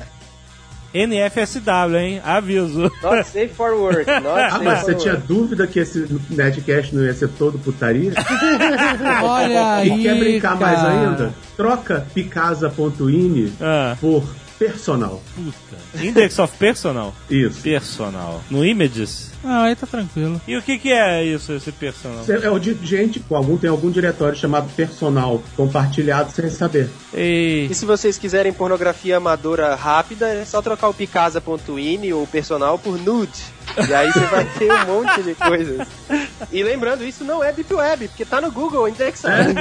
NFSW, hein? Aviso. Not safe for work. Not Ah, safe mas for você work. tinha dúvida que esse Nerdcast não ia ser todo putaria? Olha aí, e quer brincar mais cara. ainda? Troca picasa.ini Ah, por personal. puta. Index of Personal. Isso. Personal. No Images. Não, aí tá tranquilo. E o que que é isso, esse personal? É o de gente com algum tem algum diretório chamado personal compartilhado sem saber. Ei. E se vocês quiserem pornografia amadora rápida, é só trocar o picasa.ini ou personal por nude. E aí você vai ter um monte de coisas. E lembrando, isso não é Deep Web, porque tá no Google indexado.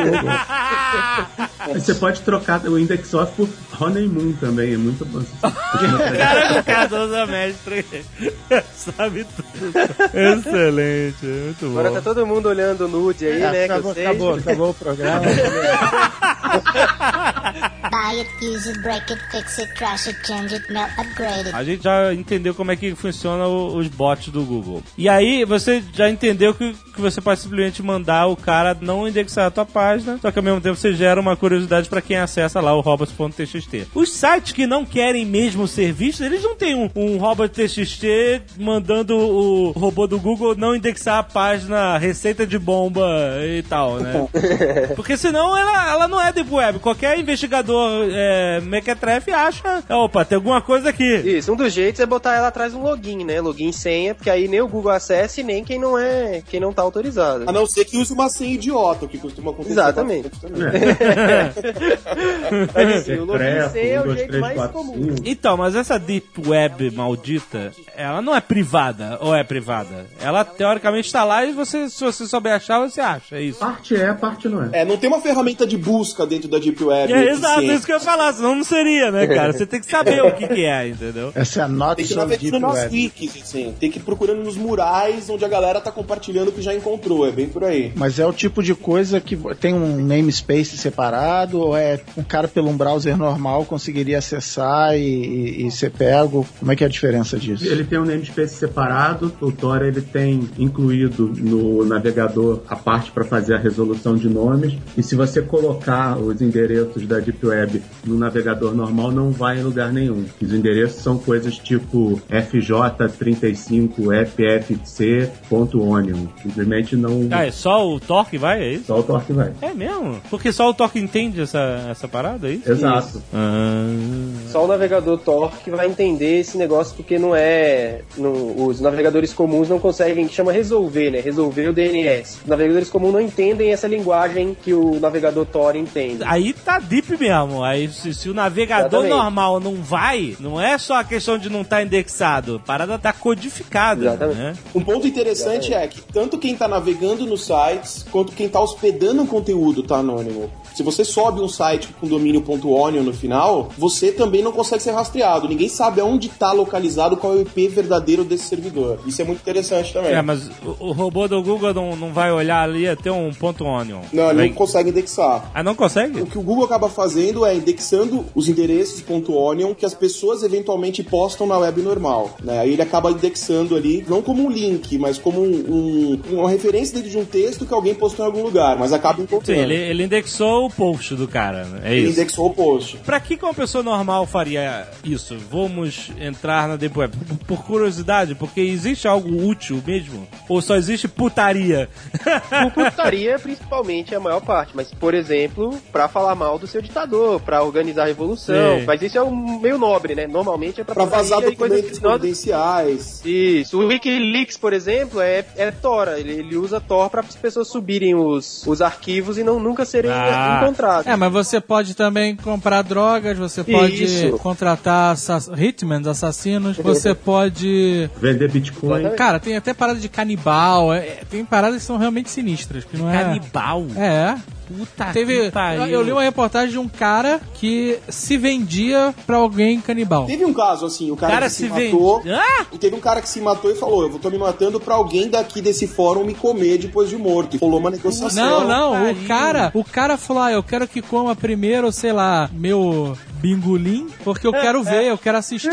Aí Você pode trocar o index off por honeymoon também, é muito bom. Caraca, o Cardoso mestre sabe tudo. Excelente, muito bom. Agora tá todo mundo olhando o nude aí, né? Que eu acabou, acabou, acabou o programa. Buy it, use it, break it, fix it, trash it, change it, melt, upgrade it. A gente já entendeu como é que funciona os bots do Google. E aí você já entendeu que, que você pode simplesmente mandar o cara não indexar a tua página, só que ao mesmo tempo você gera uma curiosidade para quem acessa lá o robots.txt. Os sites que não querem mesmo ser vistos, eles não têm um, um robot.txt mandando o robô do Google não indexar a página receita de bomba e tal, né? Porque senão ela, ela não é Deep Web. Qualquer investigador é, mequetrefe acha, opa, tem alguma coisa aqui. Isso, um dos jeitos é botar ela atrás de um login, né? Login e senha, porque aí nem o Google acessa e nem quem não é, quem não tá autorizado. A não ser que use uma senha idiota, o que costuma acontecer. Exatamente. bastante também. Mas assim, o login Secreto, senha é um, o jeito mais comum. Então, mas essa Deep Web maldita, ela não é privada, ou é privada? Ela, teoricamente, está lá e você, se você souber achar, você acha, é isso. Parte é, parte não é. É, não tem uma ferramenta de busca dentro da Deep Web. É, exato, isso que eu ia falar, senão não seria, né, cara? Você tem que saber o que, que é, entendeu? Essa é a Not Tem que So nas wikis, assim. Tem que ir procurando nos murais onde a galera tá compartilhando que já encontrou. É bem por aí. Mas é o tipo de coisa que tem um namespace separado ou é um cara pelo um browser normal conseguiria acessar e, e- e ser pego? Como é que é a diferença disso? Ele tem um namespace separado, o Tor ele tem incluído no navegador a parte para fazer a resolução de nomes. E se você colocar os endereços da Deep Web no navegador normal, não vai em lugar nenhum. Os endereços são coisas tipo FJ35FFC.onion. Simplesmente não. Ah, é só o Tor que vai, é isso? Só o Tor que vai. É mesmo? Porque só o Tor que entende essa, essa parada, é isso? Exato. Ah, Só o navegador Tor que vai entender esse negócio, porque não é. não- os navegadores comuns não conseguem, que chama resolver, né? Resolver o DNS. Os navegadores comuns não entendem essa linguagem que o navegador Tor entende. Aí tá deep mesmo. Aí se, se o navegador Exatamente. normal não vai, não é só a questão de não estar indexado. A parada tá codificada, Exatamente. né? Um ponto interessante é que tanto quem tá navegando nos sites quanto quem tá hospedando o conteúdo tá anônimo. Se você sobe um site com domínio.onion no final, você também não consegue ser rastreado. Ninguém sabe aonde tá localizado qual é o IP verdadeiro desse servidor. Isso é muito interessante também. É, mas o, o robô do Google não, não vai olhar ali até um ponto onion. Não, ele não consegue indexar. Ah, não consegue? O que o Google acaba fazendo é indexando os endereços .onion que as pessoas eventualmente postam na web normal. Né? Aí ele acaba indexando ali, não como um link, mas como um- um- uma referência dentro de um texto que alguém postou em algum lugar, mas acaba Sim, encontrando. ele, ele indexou o post do cara, né? é Ele isso. indexou o post. Pra que que uma pessoa normal faria isso? Vamos entrar na Deep Web. Por, curiosidade, porque existe algo útil mesmo? Ou só existe putaria? Putaria, principalmente, é a maior parte. Mas, por exemplo, pra falar mal do seu ditador, pra organizar a revolução. Sim. Mas isso é um meio nobre, né? Normalmente é pra, Pra vazar documentos confidenciais. Isso. O Wikileaks, por exemplo, é, é Tor. Ele, ele usa Tor para as pessoas subirem os, os arquivos e não nunca serem Ah. Encontrados. É, mas você pode também comprar drogas, você pode Isso. contratar assa- hitmans, assassinos, você pode. Vender Bitcoin. Cara, tem até parada de canibal, é- é- tem paradas que são realmente sinistras, que não é. Canibal? É. Puta Teve, que pariu. eu li uma reportagem de um cara que se vendia pra alguém canibal. Teve um caso assim, o cara, cara que se, se vende. matou. Ah! E teve um cara que se matou e falou: Eu tô me matando pra alguém daqui desse fórum me comer depois de morto. E rolou uma negociação. Não, não, o cara, o cara falou, ah, eu quero que coma primeiro, sei lá, meu Bingolim, porque eu quero ver, eu quero assistir.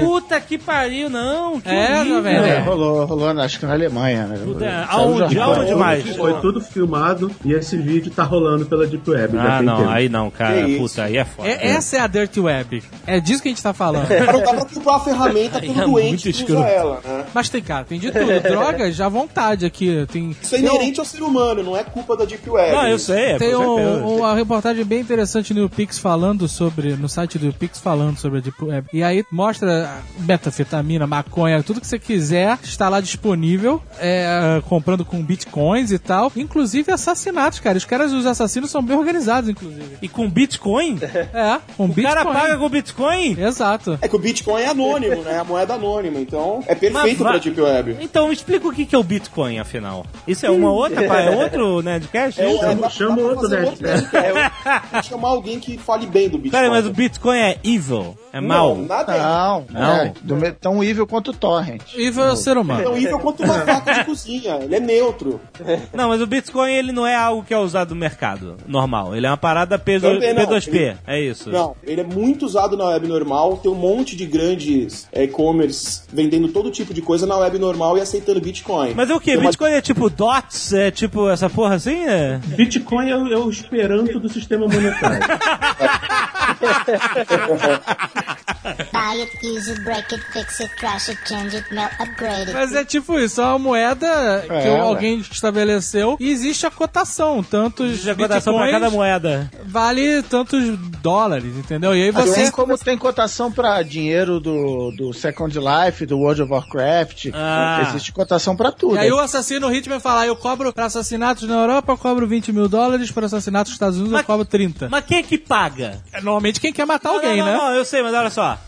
Puta que pariu, não. Que É, horrível. jovem, É, é. rolou, rolou, acho que na Alemanha, né? Puta, aonde? Aonde mais? Foi tudo filmado e esse vídeo tá rolando pela Deep Web. já Ah, tem não, tempo. aí não, cara. Que isso. Puta, aí é foda. É- essa é a Dirty Web. É disso que a gente tá falando. Mas não dá pra culpar a ferramenta pelo é doente muito que usa ela, né? Mas tem, cara, tem de tudo. Drogas, à vontade aqui. Tem, Isso é inerente ao ser humano, não é culpa da Deep Web. Não, eu sei, é, Tem um- uma reportagem bem interessante no Pix falando sobre, no site do Pix falando sobre a Deep Web. E aí mostra metafetamina, maconha, tudo que você quiser está lá disponível, é, comprando com bitcoins e tal. Inclusive assassinatos, cara. Os caras, os assassinos são bem organizados, inclusive. E com Bitcoin? É, com O bitcoin. cara paga com Bitcoin? Exato. É que o Bitcoin é anônimo, né? A moeda anônima, então é perfeito va- pra Deep Web. Então, me explica o que que é o Bitcoin, afinal. Isso é uma outra, é outro Nerdcast? É, é, dá- chama outro Nerdcast. Que chamar alguém que fale bem do Bitcoin. Pera, mas o Bitcoin é evil, é mal. Não, nada é Não, Não. É, do tão evil quanto o Torrent. Evil é o ser humano. tão nível quanto uma faca de cozinha. Ele é neutro. Não, mas o Bitcoin ele não é algo que é usado no mercado normal. Ele é uma parada P2, Também não. P2P, Ele- é isso. Não, ele é muito usado na web normal. Tem um monte de grandes é, e-commerce vendendo todo tipo de coisa na web normal e aceitando Bitcoin. Mas é o que? Uma- Bitcoin é tipo dots? É tipo essa porra assim? É? Bitcoin é, o- é o esperanto do sistema monetário. Buy it, use it, break it, fix it, trash it, change it, melt, upgrade it. Mas é tipo isso, é uma moeda que É, alguém estabeleceu e existe a cotação. Tantos Já cotação pra bitcoins cada moeda. vale tantos dólares, entendeu? E aí Assim você... como tem cotação pra dinheiro do, do Second Life, do World of Warcraft, Ah. existe cotação pra tudo. E aí o assassino Hitman fala, eu cobro pra assassinatos na Europa, eu cobro 20 mil dólares, para assassinatos nos Estados Unidos Mas- eu cobro 30. Mas quem é que paga? É normalmente quem quer matar alguém, não, não, né? Não, eu sei, mas olha só.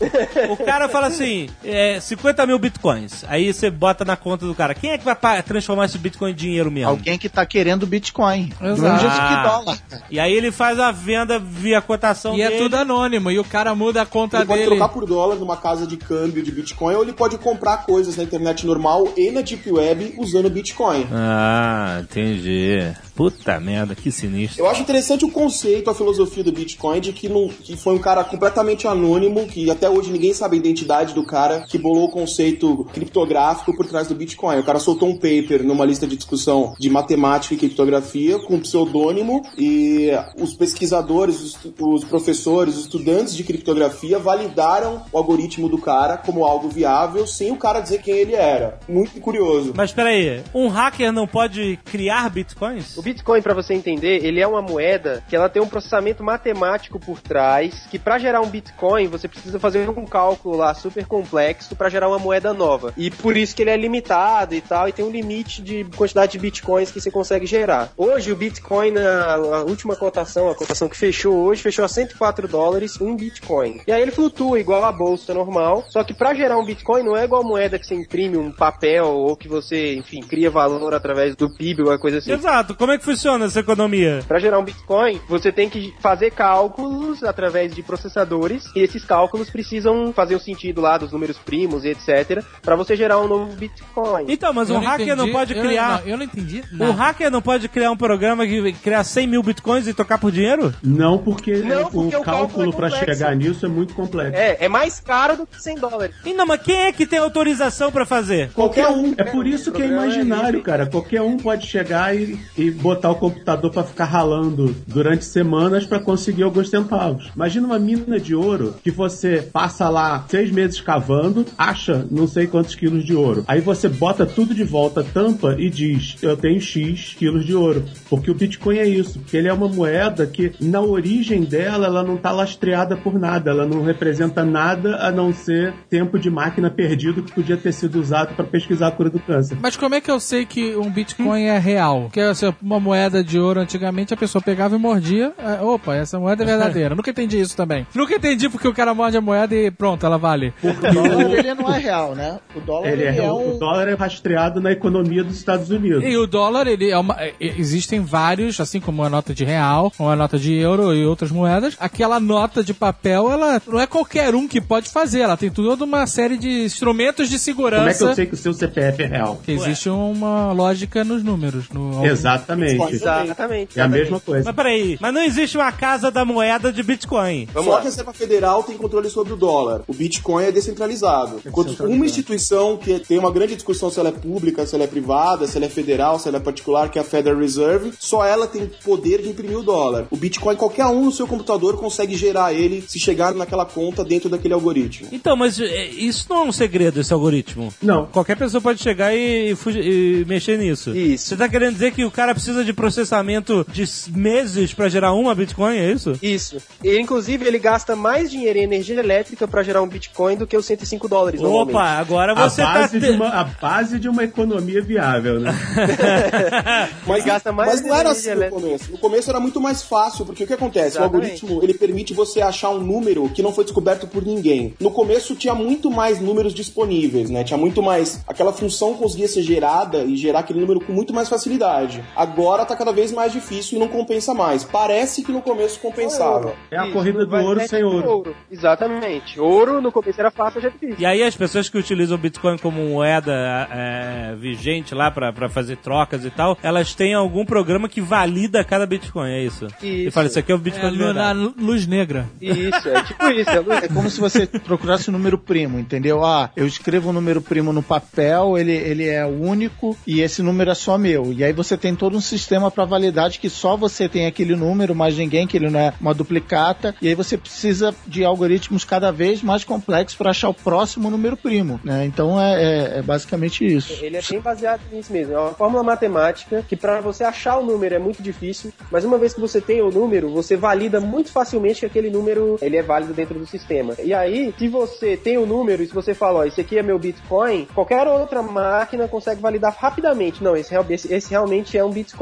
O cara fala assim, é, 50 mil bitcoins. Aí você bota na conta do cara. Quem é que vai transformar esse bitcoin em dinheiro mesmo? Alguém que tá querendo Bitcoin. Do Exato. mesmo jeito Ah. dólar. E aí ele faz a venda via cotação E é dele. tudo anônimo, e o cara muda a conta Ele pode dele. trocar por dólar numa casa de câmbio de Bitcoin ou ele pode comprar coisas na internet normal e na Deep Web usando Bitcoin. Ah, entendi. Puta merda, que sinistro. Eu acho interessante o conceito, a filosofia do Bitcoin de que, não, que foi um cara completamente anônimo, que até hoje ninguém sabe a identidade do cara que bolou o conceito criptográfico por trás do Bitcoin. O cara soltou um paper numa lista de discussão de matemática e criptografia com um pseudônimo e os pesquisadores, os, os professores, os estudantes de criptografia validaram o algoritmo do cara como algo viável sem o cara dizer quem ele era. Muito curioso. Mas peraí, um hacker não pode criar bitcoins? O Bitcoin, pra você entender, ele é uma moeda que ela tem um processamento matemático por trás, que pra gerar um Bitcoin você precisa fazer um cálculo lá super complexo pra gerar uma moeda nova. E por isso que ele é limitado e tal, e tem um limite de quantidade de Bitcoins que você consegue gerar. Hoje o Bitcoin na a última cotação, a cotação que fechou hoje, fechou a 104 dólares um Bitcoin. E aí ele flutua igual a bolsa normal, só que pra gerar um Bitcoin não é igual a moeda que você imprime um papel ou que você, enfim, cria valor através do PIB ou coisa assim. Exato, como é que funciona essa economia? Para gerar um Bitcoin, você tem que fazer cálculos através de processadores e esses cálculos precisam fazer o sentido lá dos números primos e etc. para você gerar um novo Bitcoin. Então, mas Eu um hacker não entendi, pode eu criar. não- eu não entendi Um nada. hacker não pode criar um programa que criar 100 mil bitcoins e tocar por dinheiro? Não, porque, Não, o, porque o cálculo cálculo é pra complexo. chegar nisso é muito complexo. É, é mais caro do que 100 dólares. E não, mas quem é que tem autorização pra fazer? Qualquer um. É por isso que é é imaginário, cara. Qualquer um pode chegar e, e botar o computador pra ficar ralando durante semanas pra conseguir alguns centavos. Imagina uma mina de ouro que você passa lá seis meses cavando, acha não sei quantos quilos de ouro. Aí você bota tudo de volta, tampa e diz: Eu tenho X quilos de ouro. Porque o Bitcoin é isso. Porque ele é uma moeda que, na origem dela, ela não tá lastreada por nada. Ela não representa nada a não ser tempo de máquina perdido que podia ter sido usado pra pesquisar a cura do câncer. Mas como é que eu sei que um Bitcoin é real? Porque assim, uma moeda de ouro antigamente a pessoa pegava e mordia. é, opa, essa moeda é verdadeira. Nunca entendi isso também. Nunca entendi porque o cara morde a moeda e pronto, ela vale. O dólar ele não é real, né? O dólar Ele ele, é, é, o um. dólar é rastreado na economia dos Estados Unidos. E o dólar, ele é uma. é- Existem vários, assim como a nota de real, como a nota de euro e outras moedas. Aquela nota de papel, ela não é qualquer um que pode fazer. Ela tem toda uma série de instrumentos de segurança. Como é que eu sei que o seu CPF é real? Existe uma lógica nos números. No, Exatamente. Exatamente. Exatamente. É a mesma coisa. Mas peraí, mas não existe uma casa da moeda de Bitcoin. Vamos Só lá. que a Reserva Federal tem controle sobre o dólar. O Bitcoin é descentralizado. Enquanto uma instituição que tem uma grande discussão se ela é pública, se ela é privada, se ela é federal, se ela é particular, que é a Federal Reserve, só ela tem poder de imprimir o dólar. O Bitcoin, qualquer um no seu computador consegue gerar ele se chegar naquela conta dentro daquele algoritmo. Então, mas é, isso não é um segredo, esse algoritmo. Não. Qualquer pessoa pode chegar e, fugi- e mexer nisso. Isso. Você tá querendo dizer que o cara precisa de processamento de meses pra gerar uma Bitcoin, é isso? Isso. E, inclusive, ele gasta mais dinheiro em energia elétrica pra gerar um Bitcoin do que os 105 dólares. Opa, agora A você tá... base, te- de uma, a base de uma economia viável, né? Mas, gasta mais mas não era assim energia no elétrica. começo. No começo era muito mais fácil, porque o que acontece? O Exatamente. algoritmo ele permite você achar um número que não foi descoberto por ninguém. No começo tinha muito mais números disponíveis, né? Tinha muito mais. Aquela função conseguia ser gerada e gerar aquele número com muito mais facilidade. Agora tá cada vez mais difícil e não compensa mais. Parece que no começo compensava. É a corrida do ouro é sem ouro. Exatamente. Ouro no começo era fácil, hoje é difícil. E aí as pessoas que utilizam o Bitcoin como moeda é, vigente lá pra, pra fazer trocas e tal, elas têm algum programa que valida cada Bitcoin, é isso? E Isso. fala, isso aqui é o É, Bitcoin de na verdade. lu- luz negra. Isso, é tipo isso. É luz- É como se você procurasse o número primo, entendeu? Ah, eu escrevo o número primo no papel, ele, ele é único e esse número é só meu. E aí você tem todo um sistema para validade que só você tem aquele número, mais ninguém, que ele não é uma duplicata. E aí você precisa de algoritmos cada vez mais complexos para achar o próximo número primo, né? Então é, é- é basicamente isso. Ele é bem baseado nisso mesmo. É uma fórmula matemática que para você achar o número é muito difícil, mas uma vez que você tem o número, você valida muito facilmente que aquele número ele é válido dentro do sistema. E aí, se você tem o número e se você fala, ó, esse aqui é meu Bitcoin, qualquer outra máquina consegue validar rapidamente. Não, esse, esse realmente é um Bitcoin.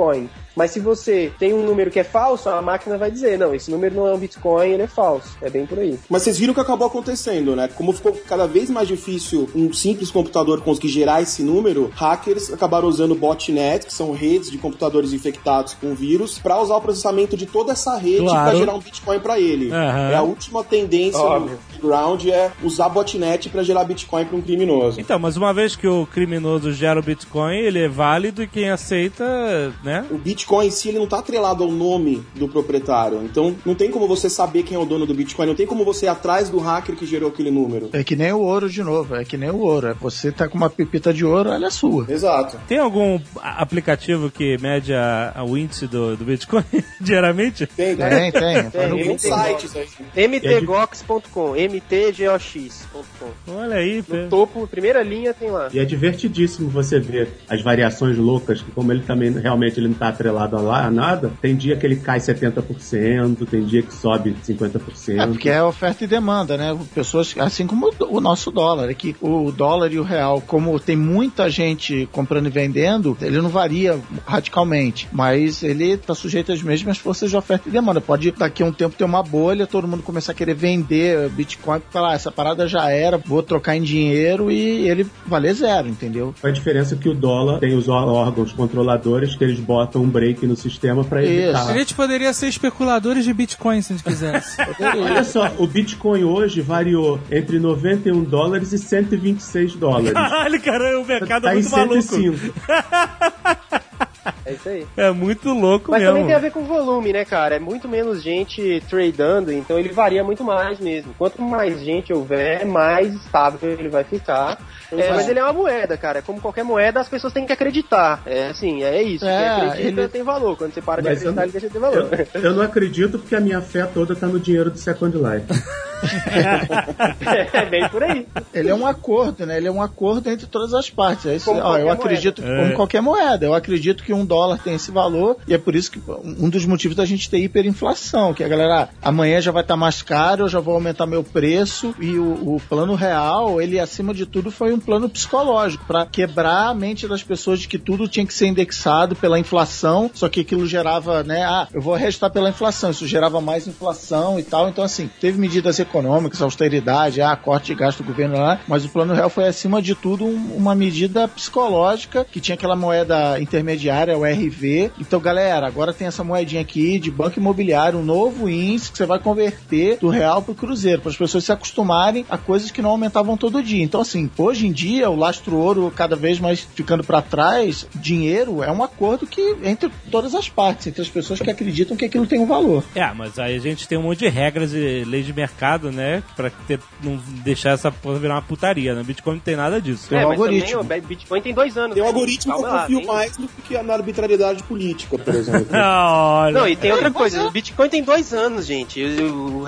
Mas se você tem um número que é falso, a máquina vai dizer, não, esse número não é um Bitcoin, ele é falso. É bem por aí. Mas vocês viram o que acabou acontecendo, né? Como ficou cada vez mais difícil um simples computador conseguir gerar esse número, hackers acabaram usando botnets, que são redes de computadores infectados com vírus, para usar o processamento de toda essa rede Claro. para gerar um Bitcoin para ele. Aham. É a última tendência Óbvio. no ground é usar botnet para gerar Bitcoin para um criminoso. Então, mas uma vez que o criminoso gera o Bitcoin, ele é válido e quem aceita, né? O Bitcoin em si ele não está atrelado ao nome do proprietário. Então não tem como você saber quem é o dono do Bitcoin, não tem como você ir atrás do hacker que gerou aquele número. É que nem o ouro de novo, é que nem o ouro. É você tá com uma pepita de ouro, ela é sua. Exato. Tem algum aplicativo que mede a, a- o índice do, do Bitcoin diariamente? Tem, né? Tem, tem. Tá no Tem, Tem Google. sites aí. mtgox.com, mtgox.com. Olha aí. No topo, primeira linha tem lá. E é divertidíssimo você ver as variações loucas, que como ele também realmente ele não está atrelado a, lá, a nada, tem dia que ele cai 70%, tem dia que sobe 50%. É porque é oferta e demanda, né? Pessoas, assim como o o nosso dólar, é que o dólar e o real, como tem muita gente comprando e vendendo, ele não varia radicalmente, mas ele está sujeito às mesmas forças de oferta e demanda. Pode daqui a um tempo ter uma bolha, todo mundo começar a querer vender Bitcoin, falar, ah, essa parada já era, vou trocar em dinheiro e ele valer zero, entendeu? A diferença é que o dólar tem os órgãos controladores que eles botam um break no sistema para evitar. A gente poderia ser especuladores de Bitcoin se a gente quisesse. Olha só, o Bitcoin hoje variou entre 91 dólares e 126 dólares. Caralho, cara, o mercado Tá é em muito maluco. 105. É isso aí. É muito louco Mas mesmo. também tem a ver com volume, né, cara? É muito menos gente tradando, então ele varia muito mais mesmo. Quanto mais gente houver, mais estável ele vai ficar. É, mas ele é uma moeda, cara. Como qualquer moeda, as pessoas têm que acreditar. É assim, é isso. É, Quem acredita ele- tem valor. Quando você para de Mas acreditar, não- ele deixa de ter valor. Eu, eu não acredito porque a minha fé toda tá no dinheiro do Second Life. é bem por aí. Ele é um acordo, né? Ele é um acordo entre todas as partes. É isso, Como ó, eu qualquer acredito, como qualquer moeda, eu acredito que um dólar tem esse valor e é por isso que um dos motivos da gente ter hiperinflação, que a galera, ah, amanhã já vai estar mais caro, eu já vou aumentar meu preço e o, o plano real, ele acima de tudo foi um plano psicológico para quebrar a mente das pessoas de que tudo tinha que ser indexado pela inflação, só que aquilo gerava, né? Ah, eu vou restar pela inflação, isso gerava mais inflação e tal. Então assim, teve medidas econômicas, austeridade, ah, corte de gasto do governo lá, mas o plano real foi acima de tudo um- uma medida psicológica que tinha aquela moeda intermediária, o RV. Então, galera, agora tem essa moedinha aqui de banco imobiliário, um novo índice que você vai converter do real pro cruzeiro, para as pessoas se acostumarem a coisas que não aumentavam todo dia. Então, assim, hoje em dia, o lastro ouro cada vez mais ficando para trás, dinheiro é um acordo que entre todas as partes, entre as pessoas que acreditam que aquilo tem um valor. É, mas aí a gente tem um monte de regras e leis de mercado, né? Pra ter, não deixar essa porra virar uma putaria. No Bitcoin não tem nada disso. Tem é, um mas algoritmo. também o Bitcoin tem dois anos. Tem um né? algoritmo que eu Calma lá, confio tem- mais do que na arbitrariedade política, por exemplo. Olha. Não, e tem outra coisa, o Bitcoin tem dois anos, gente.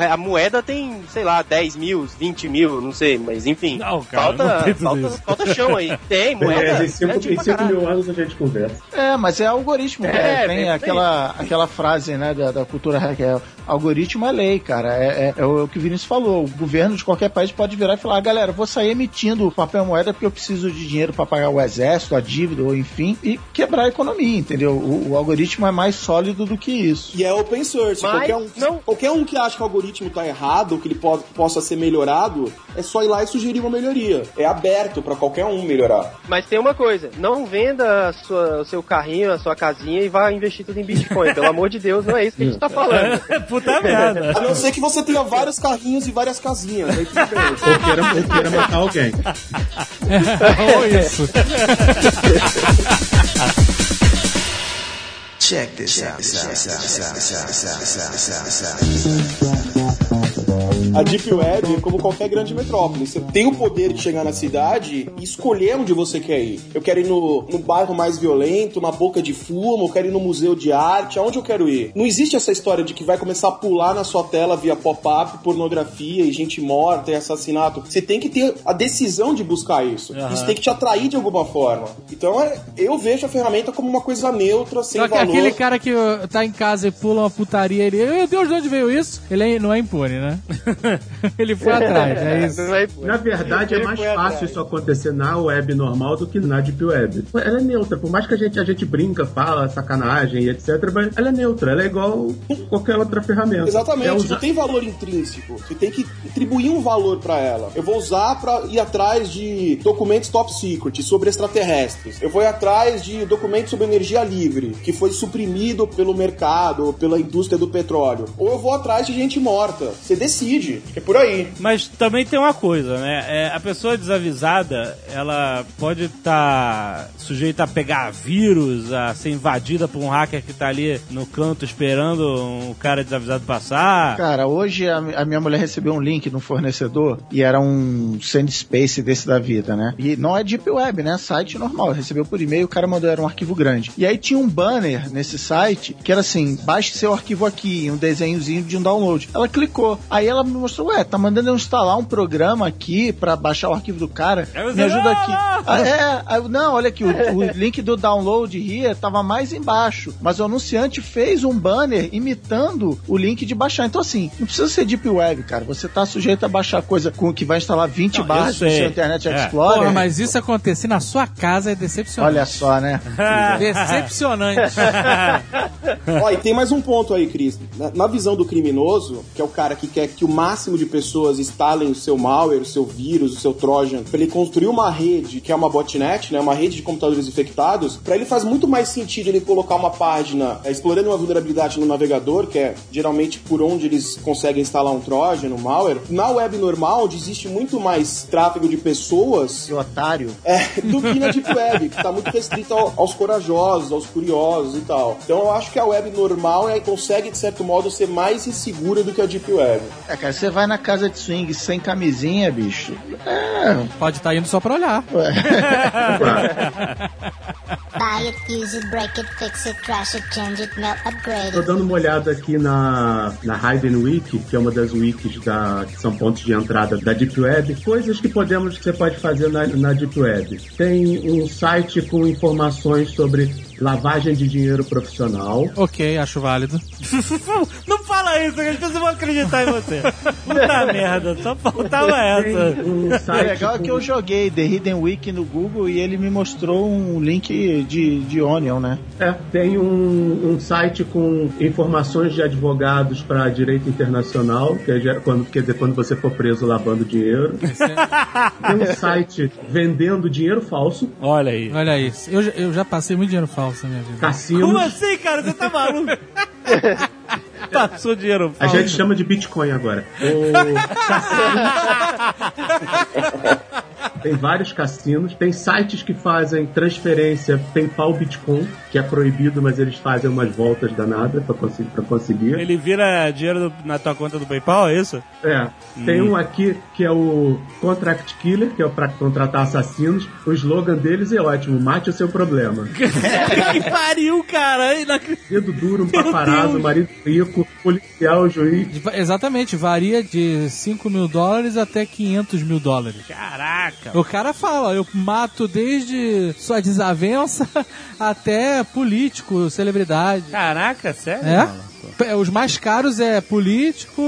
A moeda tem, sei lá, 10 mil, 20 mil, não sei, mas enfim. Não, cara, falta, não tem falta, isso. falta chão aí. Tem, moeda. É, em 5 grande pra caralho. mil anos a gente conversa. É, mas é algoritmo. É, cara. tem é, aquela, aquela frase né, da, da cultura hack, é, algoritmo é lei, cara. É, é- é o que o Vinícius falou. O governo de qualquer país pode virar e falar, "Ah, galera, vou sair emitindo papel moeda porque eu preciso de dinheiro para pagar o exército, a dívida, ou enfim, e quebrar a economia, entendeu? O, o algoritmo é mais sólido do que isso. E é open source. Mas qualquer, um, não- qualquer um que acha que o algoritmo tá errado, que ele po- possa ser melhorado, é só ir lá e sugerir uma melhoria. É aberto pra qualquer um melhorar. Mas tem uma coisa, não venda a sua- o seu carrinho, a sua casinha e vá investir tudo em Bitcoin. Pelo amor de Deus, não é isso que a gente tá falando. Puta merda. A não ser que você tenha vários carrinhos e várias casinhas. Aí tudo bem. Ou queira, ou queira matar alguém. Ou isso. A Deep Web é como qualquer grande metrópole. Você tem o poder de chegar na cidade e escolher onde você quer ir. Eu quero ir no, no bairro mais violento, na boca de fumo, eu quero ir no museu de arte, aonde eu quero ir. Não existe essa história de que vai começar a pular na sua tela via pop-up, pornografia e gente morta e assassinato. Você tem que ter a decisão de buscar isso. Isso tem que te atrair de alguma forma. Então é- eu vejo a ferramenta como uma coisa neutra, sem Só que valor. aquele cara que uh, tá em casa e pula uma putaria, ele, meu Deus, de onde veio isso? Ele é- não é impune, né? ele foi atrás, é isso. É- Na verdade, é mais fácil isso acontecer na web normal do que na Deep Web. Ela é neutra, por mais que a gente, a gente brinca, fala, sacanagem e etc, mas ela é neutra, ela é igual qualquer outra ferramenta. Exatamente, É usar- não tem valor intrínseco. Você tem que atribuir um valor pra ela. Eu vou usar pra ir atrás de documentos top secret sobre extraterrestres. Eu vou ir atrás de documentos sobre energia livre, que foi suprimido pelo mercado, ou pela indústria do petróleo. Ou eu vou atrás de gente morta. Você decide. É por aí. Mas também tem uma coisa, né? É, a pessoa desavisada, ela pode estar sujeita a pegar vírus, a ser invadida por um hacker que tá ali no canto esperando um cara desavisado passar. Cara, hoje a, a minha mulher recebeu um link no fornecedor e era um Sandspace desse da vida, né? E não é Deep Web, né? Site normal. Recebeu por e-mail, o cara mandou, era um arquivo grande. E aí tinha um banner nesse site que era assim: baixe seu arquivo aqui, um desenhozinho de um download. Ela clicou. Aí ela me mostrou: ué, tá mandando eu instalar um programa aqui pra baixar o arquivo do cara. Aí você, Me ajuda aqui. "Ah!" É, aí eu, não, olha aqui, o, o link do download here tava mais embaixo, mas o anunciante fez um banner imitando o link de baixar. Então, assim, não precisa ser Deep Web, cara. Você tá sujeito a baixar coisa com que vai instalar 20 Não, eu barras no sei. seu Internet É. Explorer. Porra, mas isso acontecer na sua casa é decepcionante. Olha só, né? Decepcionante. Ó, e tem mais um ponto aí, Cris. Na, na visão do criminoso, que é o cara que quer que o máximo de pessoas instalem o seu malware, o seu vírus, o seu trojan, pra ele construir uma rede, que é uma botnet, né, uma rede de computadores infectados, pra ele faz muito mais sentido ele colocar uma página é, explorando uma vulnerabilidade no navegador, que é geralmente por onde eles conseguem instalar um trojan, um malware. Na web normal, onde existe muito mais tráfego de pessoas, Seu otário. é, do que na Deep Web, que tá muito restrita ao- aos corajosos, aos curiosos e tal. Então eu acho que a web normal é, consegue, de certo modo, ser mais insegura do que a Deep Web. É, cara, você vai na casa de swing sem camisinha, bicho. É, Pode estar indo só pra olhar. Buy it, use it, break it, fix it, trash it, change it, melt, upgrade Tô it. dando uma olhada aqui na, na Hidden Wiki, que é uma das wikis da, que são pontos de entrada da Deep Web, coisas que podemos que você pode fazer na, na Deep Web. Tem um site com informações sobre lavagem de dinheiro profissional. Ok, acho válido. Não fala isso, que as pessoas vão acreditar em você. Puta merda, só faltava essa. Um O legal é que eu joguei The Hidden Week no Google e ele me mostrou um link de, de Onion, né? É, tem um, um site com informações de advogados para direito internacional, que é quando, quer dizer, quando você for preso lavando dinheiro. Tem um site vendendo dinheiro falso, Olha aí. Olha isso. Eu, já- eu já passei muito dinheiro falso na minha vida. cassinos. Como assim, cara? Você tá maluco? Passou dinheiro. A gente chama de Bitcoin agora. O cassino. Tem vários cassinos. Tem sites que fazem transferência PayPal Bitcoin, que é proibido, mas eles fazem umas voltas danadas para conseguir, pra conseguir. Ele vira dinheiro do- na tua conta do PayPal, é isso? É. Tem um aqui que é o Contract Killer, que é para contratar assassinos. O slogan deles é ótimo: mate o seu problema. que pariu, cara. Dedo duro, um paparazzo, marido rico, policial, juiz. Exatamente, varia de 5 mil dólares até 500 mil dólares. Caraca. O cara fala, eu mato desde sua desavença até político, celebridade. Caraca, sério? É? maluco? É, Os mais caros é político,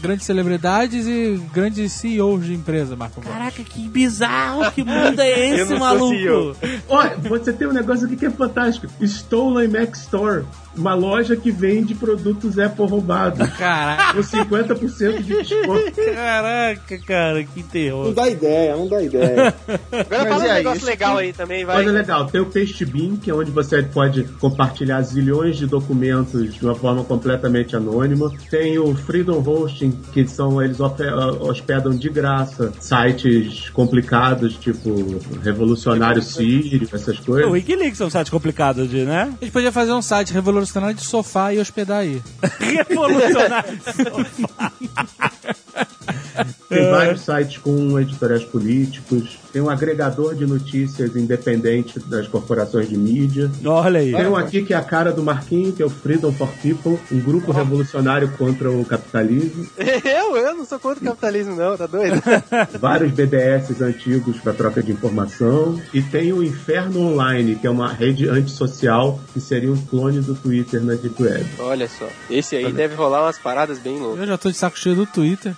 grandes celebridades e grandes CEOs de empresa, Marco. Caraca, que bizarro. Que mundo é esse, não maluco? Olha, você tem um negócio aqui que é fantástico. Stolen Mac Store. Uma loja que vende produtos Apple roubados. Caraca. Com 50% de desconto. Caraca, cara, que Não terror. dá ideia, não dá ideia. Agora Mas fala e um negócio isso legal aí também, vai. Coisa legal, tem o Pastebin, que é onde você pode compartilhar zilhões de documentos de uma forma completamente anônima. Tem o Freedom Hosting, que são eles ope- hospedam de graça sites complicados, tipo Revolucionário Sírio, essas O coisas. Wikileaks é um site complicado de, né? A gente podia fazer um site revolucionário de sofá e hospedar aí. Revolucionário. Tem vários sites com editoriais políticos. Tem um agregador de notícias independente das corporações de mídia. Olha aí. Tem um aqui que é a cara do Marquinho, que é o Freedom for People, um grupo revolucionário contra o capitalismo. Eu, eu não sou contra o capitalismo, não, tá doido? Vários BBS antigos para troca de informação. E tem o Inferno Online, que é uma rede antissocial que seria um clone do Twitter na Deep Web. Olha só, esse aí deve rolar umas paradas bem loucas. Eu já tô de saco cheio do Twitter.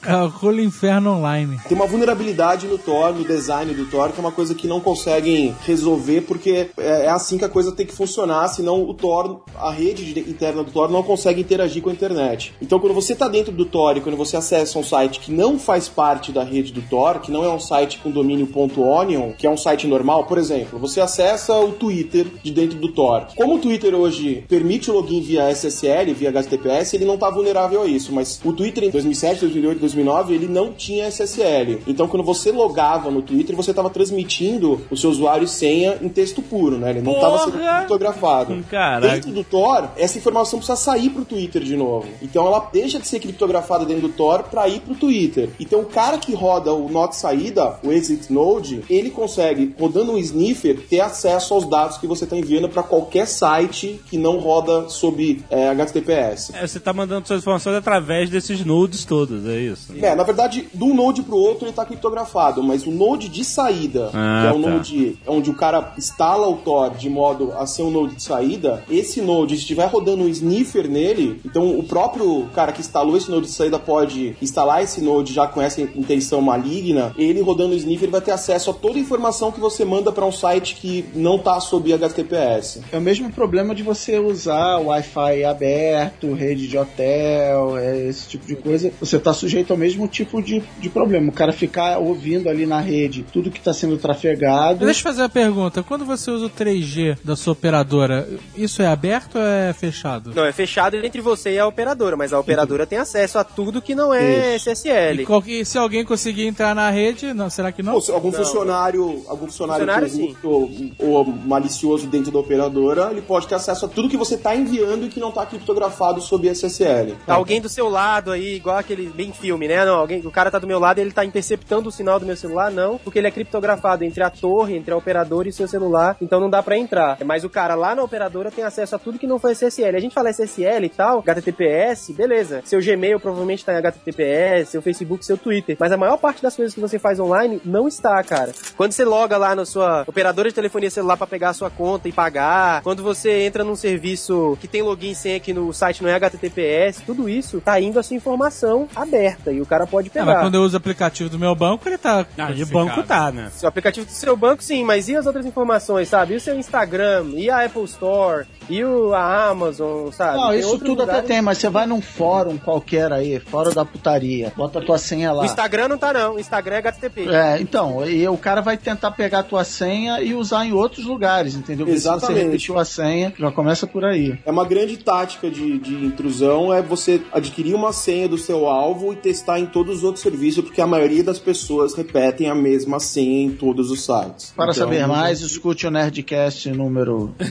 Calcule inferno online. Tem uma vulnerabilidade no Thor, no design do Thor, que é uma coisa que não conseguem resolver, porque é é assim que a coisa tem que funcionar, senão o Thor, a rede de- interna do Thor não consegue interagir com a internet. Então, quando você está dentro do Thor e quando você acessa um site que não faz parte da rede do Thor, que não é um site com domínio .onion, que é um site normal, por exemplo, você acessa o Twitter de dentro do Tor. Como o Twitter hoje permite o login via SSL, via HTTPS, ele não está vulnerável a isso, mas o Twitter em 2007, 2008, 2009, ele não tinha SSL. Então, quando você logava no Twitter, você estava transmitindo o seu usuário e senha em texto puro, né? Ele não estava sendo criptografado. Caraca. Dentro do Tor, essa informação precisa sair pro Twitter de novo. Então ela deixa de ser criptografada dentro do Tor para ir pro Twitter. Então o cara que roda o not saída, o exit node, ele consegue, rodando um sniffer, ter acesso aos dados que você está enviando para qualquer site que não roda sob é, HTTPS. É, você tá mandando suas informações através desses nodes todos, é isso? É, na verdade, de um node pro outro ele tá criptografado, mas o node de saída, Ah, que é o tá. node onde o cara instala o Tor de modo a ser um node de saída, esse node, se estiver rodando um sniffer nele, então o próprio cara que instalou esse node de saída pode instalar esse node já com essa intenção maligna, ele rodando o sniffer vai ter acesso a toda a informação que você manda para um site que não tá sob HTTPS. É o mesmo problema de você usar Wi-Fi aberto, rede de hotel, é, esse tipo de coisa. Você está sujeito ao mesmo tipo de, de problema. O cara ficar ouvindo ali na rede tudo que está sendo trafegado. Deixa eu fazer a pergunta. Quando você usa o 3G da sua operadora, isso é aberto ou é fechado? Não, é fechado entre você e a operadora, mas a operadora tem acesso a tudo que não é Isso. SSL. E, qual que- se alguém conseguir entrar na rede, não, será que não? Ou algum Não. funcionário, algum funcionário, Funcionário, corrupto ou, ou malicioso dentro da operadora, ele pode ter acesso a tudo que você está enviando e que não está criptografado sob SSL. Tá alguém do seu lado aí, igual aquele bem, filme, né? Não, alguém, o cara tá do meu lado e ele tá interceptando o sinal do meu celular, não, porque ele é criptografado entre a torre, entre a operadora e o seu celular, então não dá pra entrar. Mas o cara lá na operadora tem acesso a tudo que não foi SSL. A gente fala SSL e tal, HTTPS, beleza. Seu Gmail provavelmente tá em HTTPS, seu Facebook, seu Twitter. Mas a maior parte das coisas que você faz online não está, cara. Quando você loga lá na sua operadora de telefonia celular pra pegar a sua conta e pagar, quando você entra num serviço que tem login senha aqui no site não é HTTPS, tudo isso tá indo a sua informação aberta e o cara pode É, pegar. mas quando eu uso o aplicativo do meu banco, ele tá. Ah, de banco tá, né? O aplicativo do seu banco, sim, mas e as outras informações, sabe? E o seu Instagram, e a Apple Store, e o, a Amazon, sabe? Não, Tem isso tudo até tem, mas você vai num fórum qualquer aí, fora da putaria, bota a tua senha O lá. Instagram não tá, não. O Instagram é HTTP. É, então, e o cara vai tentar pegar a tua senha e usar em outros lugares, entendeu? Porque se você Exatamente. repetiu a senha, já começa por aí. É uma grande tática de, de intrusão é você adquirir uma senha do seu alvo e testar em todos os outros serviços, porque a maioria das pessoas repetem a mesma senha em todos os sites. Para Então, saber mais, escute o Nerdcast número.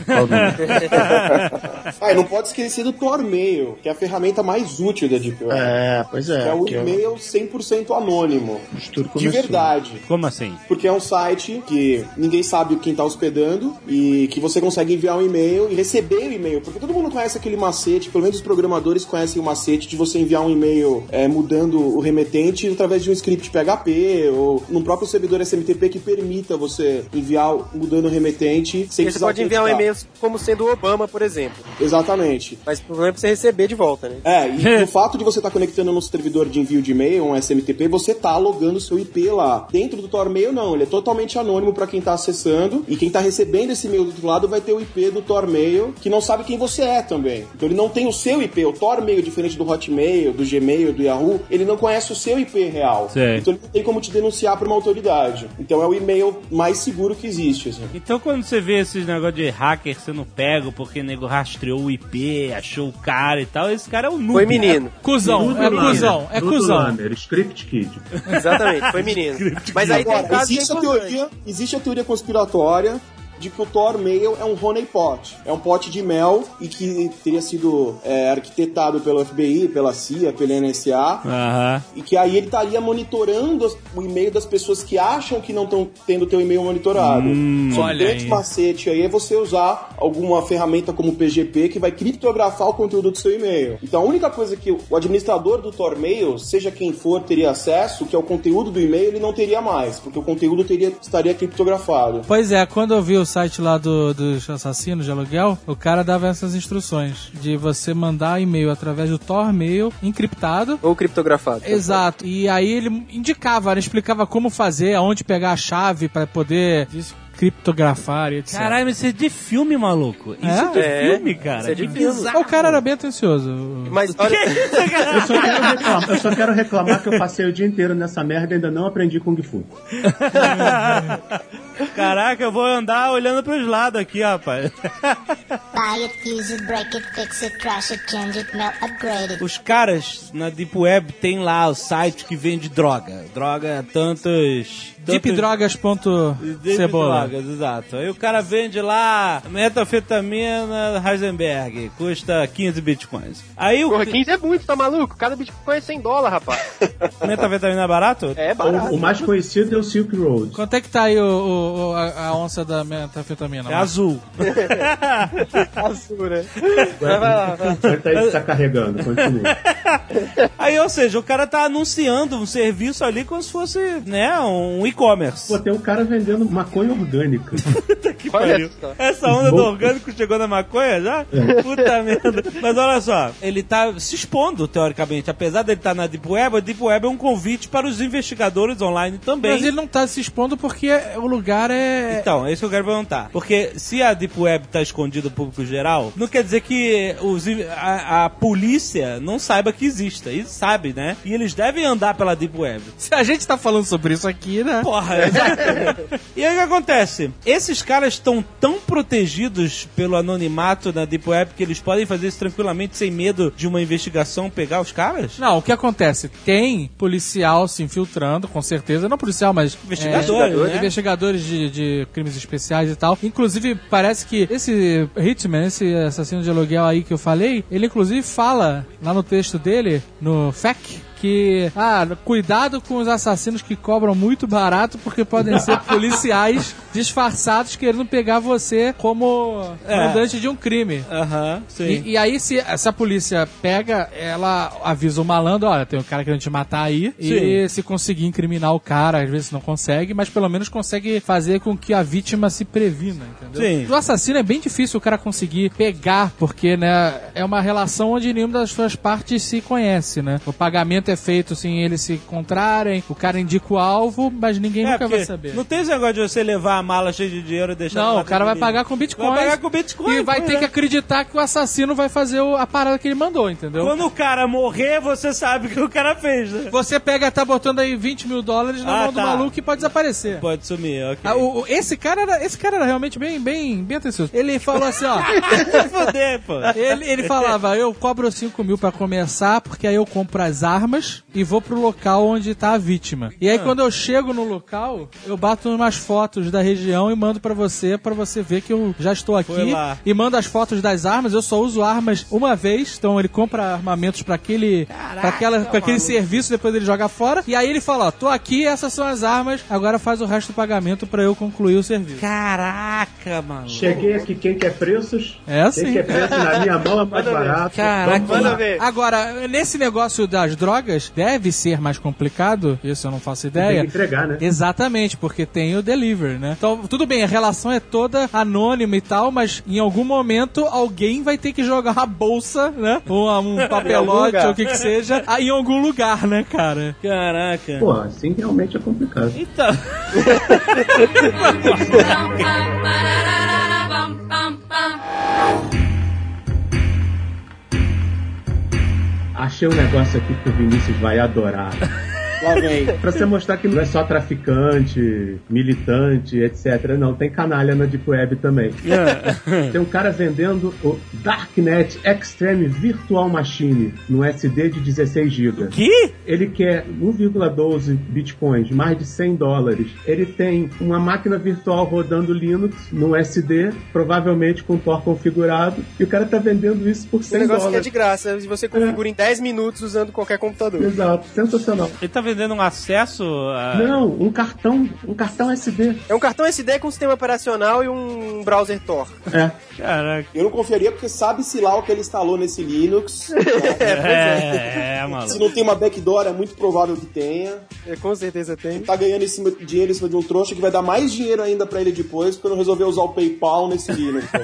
Ah, e não pode esquecer do Tormail, que é a ferramenta mais útil da Deep Web. é, pois é. É o porque e-mail 100% anônimo. De verdade. Como assim? Porque é um site que ninguém sabe quem tá hospedando e que você consegue enviar um e-mail e receber o e-mail. Porque todo mundo conhece aquele macete, pelo menos os programadores conhecem o macete de você enviar um e-mail é, mudando o remetente através de um script PHP ou num próprio servidor SMTP que permita você enviar mudando o remetente sem Você precisar pode enviar um e-mail como sendo o Obama, por exemplo. Exatamente. Mas o problema é pra você receber de volta, né? É, e no fato de você estar conectando no servidor de envio de e-mail, um SMTP, você tá logando o seu IP lá. Dentro do Tormail, não. Ele é totalmente anônimo para quem tá acessando. E quem tá recebendo esse e-mail do outro lado vai ter o IP do Tormail, que não sabe quem você é também. Então ele não tem o seu IP. O Tormail, diferente do Hotmail, do Gmail, do Yahoo, ele não conhece o seu IP real. Sei. Então ele não tem como te denunciar pra uma autoridade. Então é o e-mail mais seguro que existe. Assim. Então quando você vê esses negócios de hacker sendo pego porque o nego rastreou o IP, achou o cara e tal, esse cara é o noob. Foi menino. Cuzão, Dudu é Lamer, cuzão, é cuzão. Script Kid. Exatamente, foi menino. Mas aí tem um Agora, caso que é existe, a teoria, existe a teoria conspiratória de que o Tormail é um honeypot. É um pote de mel e que teria sido é, arquitetado pelo FBI, pela CIA, pela NSA. Aham. E que aí ele estaria monitorando as- o e-mail das pessoas que acham que não estão tendo teu e-mail monitorado. Só que olha o grande aí. macete aí é você usar alguma ferramenta como o PGP que vai criptografar o conteúdo do seu e-mail. Então a única coisa que o administrador do Tormail, seja quem for, teria acesso, que é o conteúdo do e-mail, ele não teria mais, porque o conteúdo teria, estaria criptografado. Pois é, quando eu vi o site lá do, dos assassinos de aluguel, o cara dava essas instruções de você mandar e-mail através do Tormail encriptado. Ou criptografado. Exato. E aí ele indicava, ele explicava como fazer, aonde pegar a chave para poder criptografar e etc. Caralho, mas isso é de filme, maluco. Isso é, de É, filme, cara. isso é de Que filme. bizarro. O cara era bem atencioso. Mas olha, Eu só, quero reclamar, eu só quero reclamar que eu passei o dia inteiro nessa merda e ainda não aprendi Kung Fu. Caraca, eu vou andar olhando pros lados aqui, rapaz. Buy it, use it, break it, fix it, trash it, change it, melt, upgrade it. Os caras na Deep Web tem lá o site que vende droga. Droga, tantos. Deepdrogas.cebola. Drogas, exato. Aí o cara vende lá metanfetamina Heisenberg, custa 15 bitcoins. Aí o porra, 15 é muito, tá maluco? Cada bitcoin é 100 dólares, rapaz. metanfetamina é barato? É O, barato. o mais conhecido é o Silk Road. Quanto é que tá aí o, o- o- a, a onça da metanfetamina? É azul. Azul, né? Vai, vai lá, vai lá. Aí tá carregando, continua. Aí, ou seja, o cara tá anunciando um serviço ali como se fosse, né, um e-commerce. Pô, tem um cara vendendo maconha orgânica. Que pariu. Essa onda do orgânico chegou na maconha já? Puta merda. Mas olha só, ele tá se expondo, teoricamente. Apesar dele estar na Deep Web, a Deep Web é um convite para os investigadores online também. Mas ele não tá se expondo porque o lugar é. Então, é isso que eu quero perguntar. Porque se a Deep Web tá escondida do público geral, não quer dizer que os, a, a polícia não saiba que exista. Eles sabem, né? E eles devem andar pela Deep Web. Se a gente tá falando sobre isso aqui, né? Porra, exato. E aí o que acontece? Esses caras estão tão protegidos pelo anonimato na Deep Web que eles podem fazer isso tranquilamente sem medo de uma investigação pegar os caras? Não, o que acontece? Tem policial se infiltrando, com certeza. Não policial, mas. Investigadores, é, né? Investigadores de, de crimes especiais e tal. Inclusive, parece que esse Hitman, esse assassino de aluguel aí que eu falei, ele inclusive fala lá no texto dele, no FAQ, que ah, cuidado com os assassinos que cobram muito barato porque podem ser policiais disfarçados querendo pegar você como É. mandante de um crime. Aham, sim. E, e aí, se essa polícia pega, ela avisa o malandro, olha, tem um cara querendo te matar aí. E se conseguir incriminar o cara, às vezes não consegue, mas pelo menos consegue fazer com que a vítima se previna, entendeu? Sim. Do assassino é bem difícil o cara conseguir pegar, porque, né, é uma relação onde nenhuma das suas partes se conhece, né? O pagamento é feito sem eles se encontrarem, o cara indica o alvo, mas ninguém É, nunca vai saber. Não tem esse negócio de você levar a mala cheia de dinheiro e deixar Não, o cara vai pagar com Bitcoin. Vai pagar com Bitcoin. E vai ter é. que acreditar que o assassino vai fazer a parada que ele mandou, entendeu? Quando o cara morrer, você sabe o que o cara fez, né? Você pega, tá botando aí 20 mil dólares na Ah, mão do tá. maluco e pode desaparecer. Pode sumir, ok. Ah, o- o- esse, cara era, esse cara era realmente bem, bem, bem atencioso. Ele falou assim, ó. Foder, pô. ele, ele falava, eu cobro 5 mil pra começar, porque aí eu compro as armas e vou pro local onde tá a vítima. E Ah. aí quando eu chego no local, eu bato umas fotos da região e mando pra você, pra você ver que eu já estou Foi aqui. lá. E mando as fotos das armas, eu só uso armas uma vez, então ele compra armamentos pra aquele, pra aquela, pra aquele serviço, depois ele joga fora. E aí ele fala, ó, tô aqui, essas são as armas, agora faz o resto do pagamento pra eu concluir o serviço. Caraca, mano. Cheguei aqui, quem quer preços? É assim. Quem quer preços na minha mão é mais barato. Caraca, Vamos lá. ver. Agora, nesse negócio das drogas, deve ser mais complicado, isso eu não faço Tem ideia. que entregar, né? Exatamente, porque tem o delivery, né? Então, tudo bem, a relação é toda anônima e tal, mas em algum momento alguém vai ter que jogar uma bolsa, né? Ou um papelote, ou o que que seja, aí em algum lugar, né, cara? Caraca. Pô, assim realmente é complicado. Então. Achei um negócio aqui que o Vinícius vai adorar. Lá vem. Pra você mostrar que não é só traficante, militante, etc. Não, tem canalha na Deep Web também. tem um cara vendendo o Darknet Extreme Virtual Machine no SD de 16 GB. Que? Ele quer 1,12 bitcoins, mais de 100 dólares. Ele tem uma máquina virtual rodando Linux no SD, provavelmente com Tor configurado, e o cara tá vendendo isso por O 100 negócio que é dólares. de graça, e você configura em 10 minutos usando qualquer computador. Exato, sensacional. Ele tá vendendo um acesso a. Não, um cartão, um cartão SD. É um cartão SD com sistema operacional e um browser Tor. É. Caraca. Eu não confiaria porque sabe-se lá o que ele instalou nesse Linux. É, é, mano. Se não tem uma backdoor, é muito provável que tenha. É, com certeza tem. Tá ganhando em cima, dinheiro em cima de um trouxa que vai dar mais dinheiro ainda pra ele depois quando resolver usar o PayPal nesse Linux.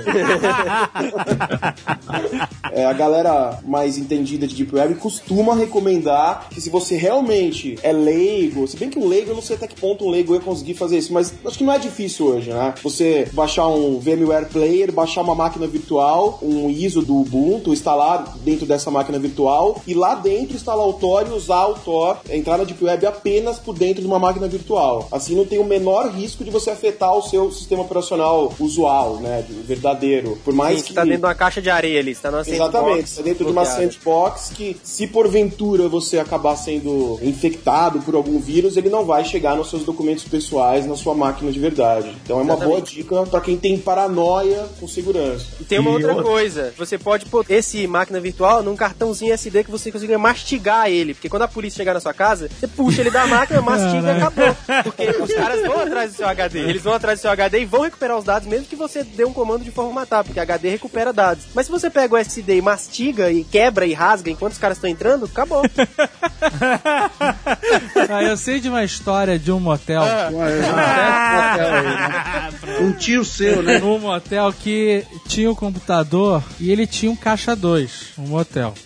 É, a galera mais entendida de Deep Web costuma recomendar que se você realmente é leigo, se bem que um leigo, eu não sei até que ponto um leigo ia conseguir fazer isso, mas acho que não é difícil hoje, né? Você baixar um VMware Player, baixar uma máquina virtual, um ISO do Ubuntu, instalar dentro dessa máquina virtual e lá dentro instalar o Tor e usar o Tor, entrar na Deep Web apenas por dentro de uma máquina virtual. Assim não tem o menor risco de você afetar o seu sistema operacional usual, né? de- Verdadeiro. Por mais Sim, que que tá dentro de uma caixa de areia ali, você tá numa Exatamente, sandbox tá dentro de uma bloqueada. sandbox que, se porventura você acabar sendo infectado por algum vírus, ele não vai chegar nos seus documentos pessoais na sua máquina de verdade. Então é uma Exatamente. boa dica pra quem tem paranoia com segurança. E tem uma E outra outra- coisa, você pode pôr esse máquina virtual num cartãozinho SD que você consiga mastigar ele, porque quando a polícia chegar na sua casa, você puxa ele da máquina, mastiga e acabou. Porque os caras vão atrás do seu HD, eles vão atrás do seu HD e vão recuperar os dados, mesmo que você dê um comando de formatar, porque HD recupera dados. Mas se você pega o SD e mastiga e quebra e rasga enquanto os caras estão entrando, acabou. Ah, eu sei de uma história de um motel. Um tio seu, né? Um motel que tinha um computador e ele tinha um caixa 2, um motel.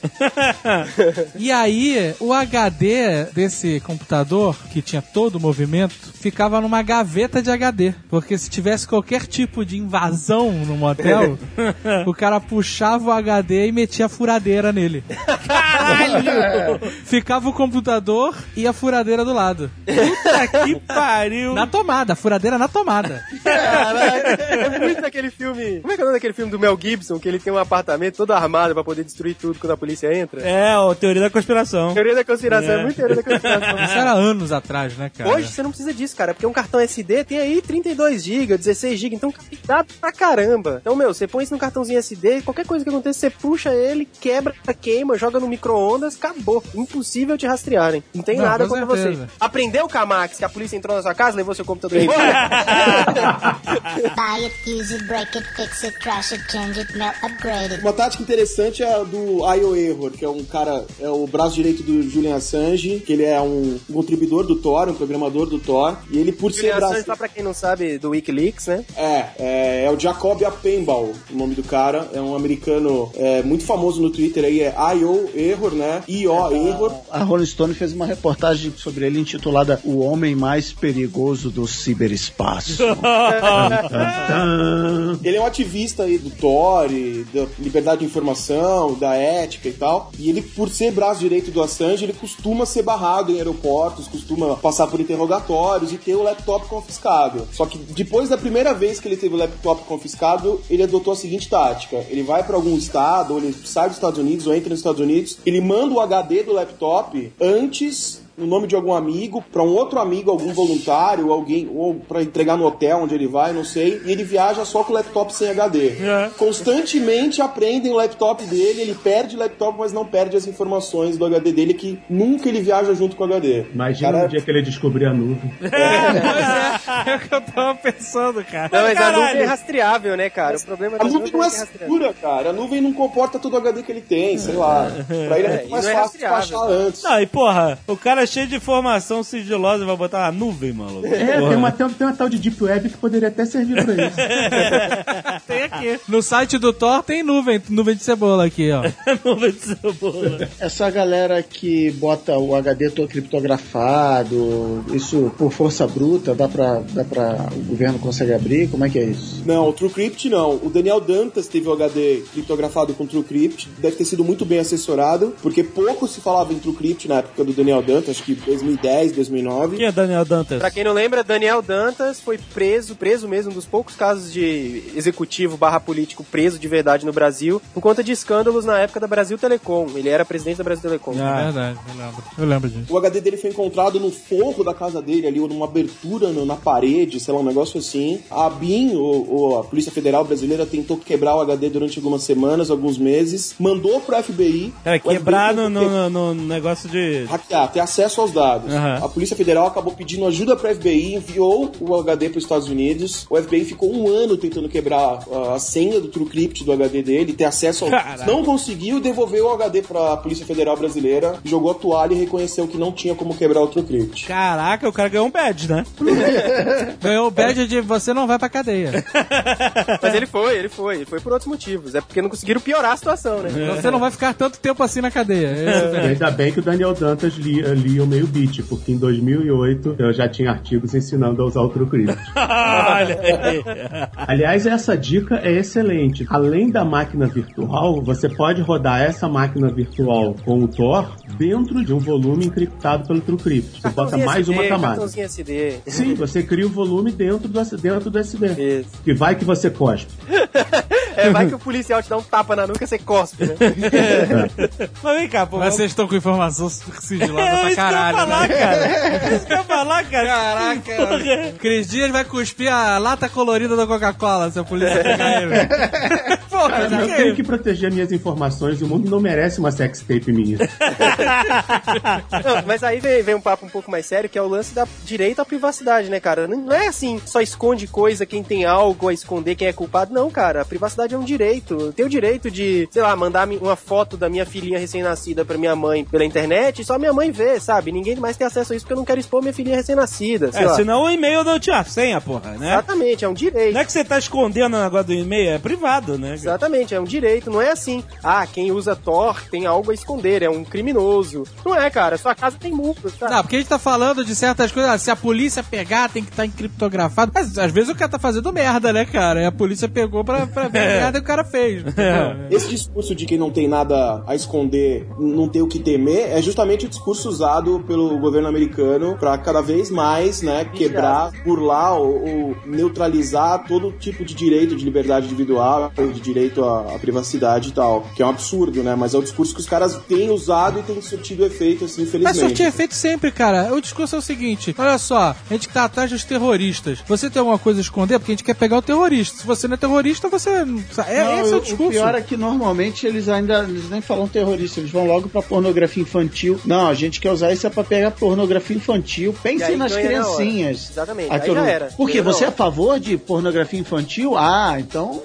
E aí, o HD desse computador, que tinha todo o movimento, ficava numa gaveta de HD. Porque se tivesse qualquer tipo de invasão no motel, o cara puxava o HD e metia a furadeira nele. Ficava o computador e a furadeira do lado. Puta que pariu. Na tomada, a furadeira na tomada. Caraca, é muito daquele filme. Como é que é o nome daquele filme do Mel Gibson? Que ele tem um apartamento todo armado pra poder destruir tudo quando a polícia entra? É, ó, teoria da conspiração. Teoria da conspiração, é, É. muito teoria da conspiração. Isso era anos atrás, né, cara? Hoje você não precisa disso, cara, porque um cartão SD tem aí 32 GB, 16 GB, então dá pra caramba. Então, meu, você põe isso no cartãozinho SD, qualquer coisa que aconteça, você puxa ele, quebra, queima, joga no micro-ondas, acabou. Impossível te rastrearem. Não tem Não, nada contra certeza. Aprendeu, Kamax, que a polícia entrou na sua casa, levou seu computador embora? Buy it, use it, break it, fix it, trash it, change it, melt, upgrade it. Uma tática interessante é a do IO Error, que é um cara, é o braço direito do Julian Assange, que ele é um, contribuidor do Tor, um programador do Tor, e ele por ser Julian braço... Assange, só pra quem não sabe, do Wikileaks, né? É, é, é o Jacob Appenbaum, o nome do cara. É um americano é, muito famoso no Twitter aí, é I.O. Error, né? I.O. Error. A Rolling Stone fez uma reportagem sobre ele intitulada O Homem Mais Perigoso do Ciberespaço. Ele é um ativista aí do Tor, e da liberdade de informação, da ética e tal. E ele, por ser braço direito do Assange, ele costuma ser barrado em aeroportos, costuma passar por interrogatórios e ter o laptop confiscado. Só que depois da primeira vez que ele teve o laptop confiscado, ele adotou a seguinte tática: ele vai para algum estado, ou ele sai dos Estados Unidos, ou entra nos Estados Unidos, ele manda o HD do laptop antes no nome de algum amigo, para um outro amigo, algum voluntário, alguém, ou para entregar no hotel onde ele vai, não sei, e ele viaja só com o laptop sem HD. É. Constantemente aprendem o laptop dele, ele perde o laptop, mas não perde as informações do HD dele, que nunca ele viaja junto com o HD. Imagina Cara, o dia que ele descobrir a nuvem. É o que eu tava pensando, cara. Não, mas a Caralho. nuvem é rastreável, né, cara? O problema A das nuvem não é é segura, cara. A nuvem não comporta todo o HD que ele tem, sei lá. Pra ele é É, muito mais é fácil baixar antes. Não, e porra, o cara cheio de informação sigilosa e vai botar na nuvem, maluco. É, tem uma, tem, tem uma tal de Deep Web que poderia até servir pra isso. Tem aqui. No site do Thor tem nuvem, nuvem de cebola aqui, ó. nuvem de cebola. Essa galera que bota o HD todo criptografado, isso por força bruta, dá pra, dá pra. O governo consegue abrir? Como é que é isso? Não, o TrueCrypt não. O Daniel Dantas teve o HD criptografado com TrueCrypt. Deve ter sido muito bem assessorado, porque pouco se falava em TrueCrypt na época do Daniel Dantas, acho que 2010, 2009. Quem é Daniel Dantas? Pra quem não lembra, Daniel Dantas foi preso, preso mesmo, um dos poucos casos de executivo barra político preso de verdade no Brasil, por conta de escândalos na época da Brasil Telecom. Ele era presidente da Brasil Telecom. Ah. É verdade, eu lembro. Eu lembro disso. O HD dele foi encontrado no forro da casa dele ali, ou numa abertura no- na parede, sei lá, um negócio assim. A BIM, ou, ou a Polícia Federal Brasileira, tentou quebrar o HD durante algumas semanas, alguns meses, mandou pro FBI. É, FBI quebrar no, tentou no, no- no negócio de. hackear, ter acesso aos dados. Aham. A Polícia Federal acabou pedindo ajuda para FBI, enviou o HD para os Estados Unidos. O FBI ficou um ano tentando quebrar uh, a senha do TrueCrypt do HD dele, ter acesso ao. Caraca. Não conseguiu, devolveu o HD para a Polícia Federal Brasileira, jogou a toalha e reconheceu que não tinha como quebrar o TrueCrypt. Caraca, o cara ganhou um badge, né? Ganhou o badge de você não vai pra cadeia. Mas ele foi, ele foi. Ele foi por outros motivos. É porque não conseguiram piorar a situação, né? Você não vai ficar tanto tempo assim na cadeia. É E ainda bem que o Daniel Dantas lia, lia o meio bit, porque em 2008 eu já tinha artigos ensinando a usar o TrueCrypt. Aliás, essa dica é excelente. Além da máquina virtual, você pode rodar essa máquina virtual com o Tor dentro de um volume encriptado pelo TrueCrypt. Você bota mais SD, uma camada. Cartãozinho SD. Sim, você cria o volume dentro do, dentro do SD. Isso. Que vai que você cospe. É, vai que o policial te dá um tapa na nuca, você cospe, né? Mas vem cá, pô. Mas vocês estão com informação sigilosa É pra isso que eu ia caralho. falar, né? cara. Isso que eu ia falar, cara. Caraca. Cris Dias vai cuspir a lata colorida da Coca-Cola se a polícia pegar ele. Porra, Eu que tenho que proteger minhas informações e o mundo não merece uma sextape minha. Não, mas aí vem, vem um papo um pouco mais sério, que é o lance da direito à privacidade, né, cara? Não não é assim, só esconde coisa quem tem algo a esconder, quem é culpado. Não, cara. A privacidade é um direito. Eu tenho o direito de, sei lá, mandar uma foto da minha filhinha recém-nascida pra minha mãe pela internet e só minha mãe vê, sabe? Ninguém mais tem acesso a isso porque eu não quero expor minha filhinha recém-nascida. É, lá. senão o e-mail não tinha senha, porra, né? Exatamente, é um direito. Não é que você tá escondendo o negócio do e-mail, é privado, né? Exatamente, é um direito, não é assim. Ah, quem usa Tor tem algo a esconder, é um criminoso. Não é, cara, sua casa tem multa, tá? Não, porque a gente tá falando de certas coisas, ah, se a polícia pegar, tem que estar encriptografado. Mas às vezes o cara tá fazendo merda, né, cara? E a polícia pegou pra, pra ver a merda que o cara fez. Esse discurso de que não tem nada a esconder, não tem o que temer, é justamente o discurso usado pelo governo americano para cada vez mais, né, quebrar, burlar ou, ou neutralizar todo tipo de direito de liberdade individual, de direito à, à privacidade e tal, que é um absurdo, né? Mas é o discurso que os caras têm usado e tem surtido efeito, assim, Mas infelizmente. surtir efeito sempre, cara. O discurso é o seguinte: olha só, a gente tá atrás dos terroristas. Você tem alguma coisa a esconder porque a gente quer pegar o terrorista. Se você não é terrorista, você. É, Não, esse é o o discurso. pior é que normalmente eles ainda eles nem falam terrorista, eles vão logo pra pornografia infantil. Não, a gente quer usar isso é pra pegar pornografia infantil. Pense aí nas criancinhas. Exatamente, Aí aí já era. Por quê? Você é a favor de pornografia infantil? Ah, então.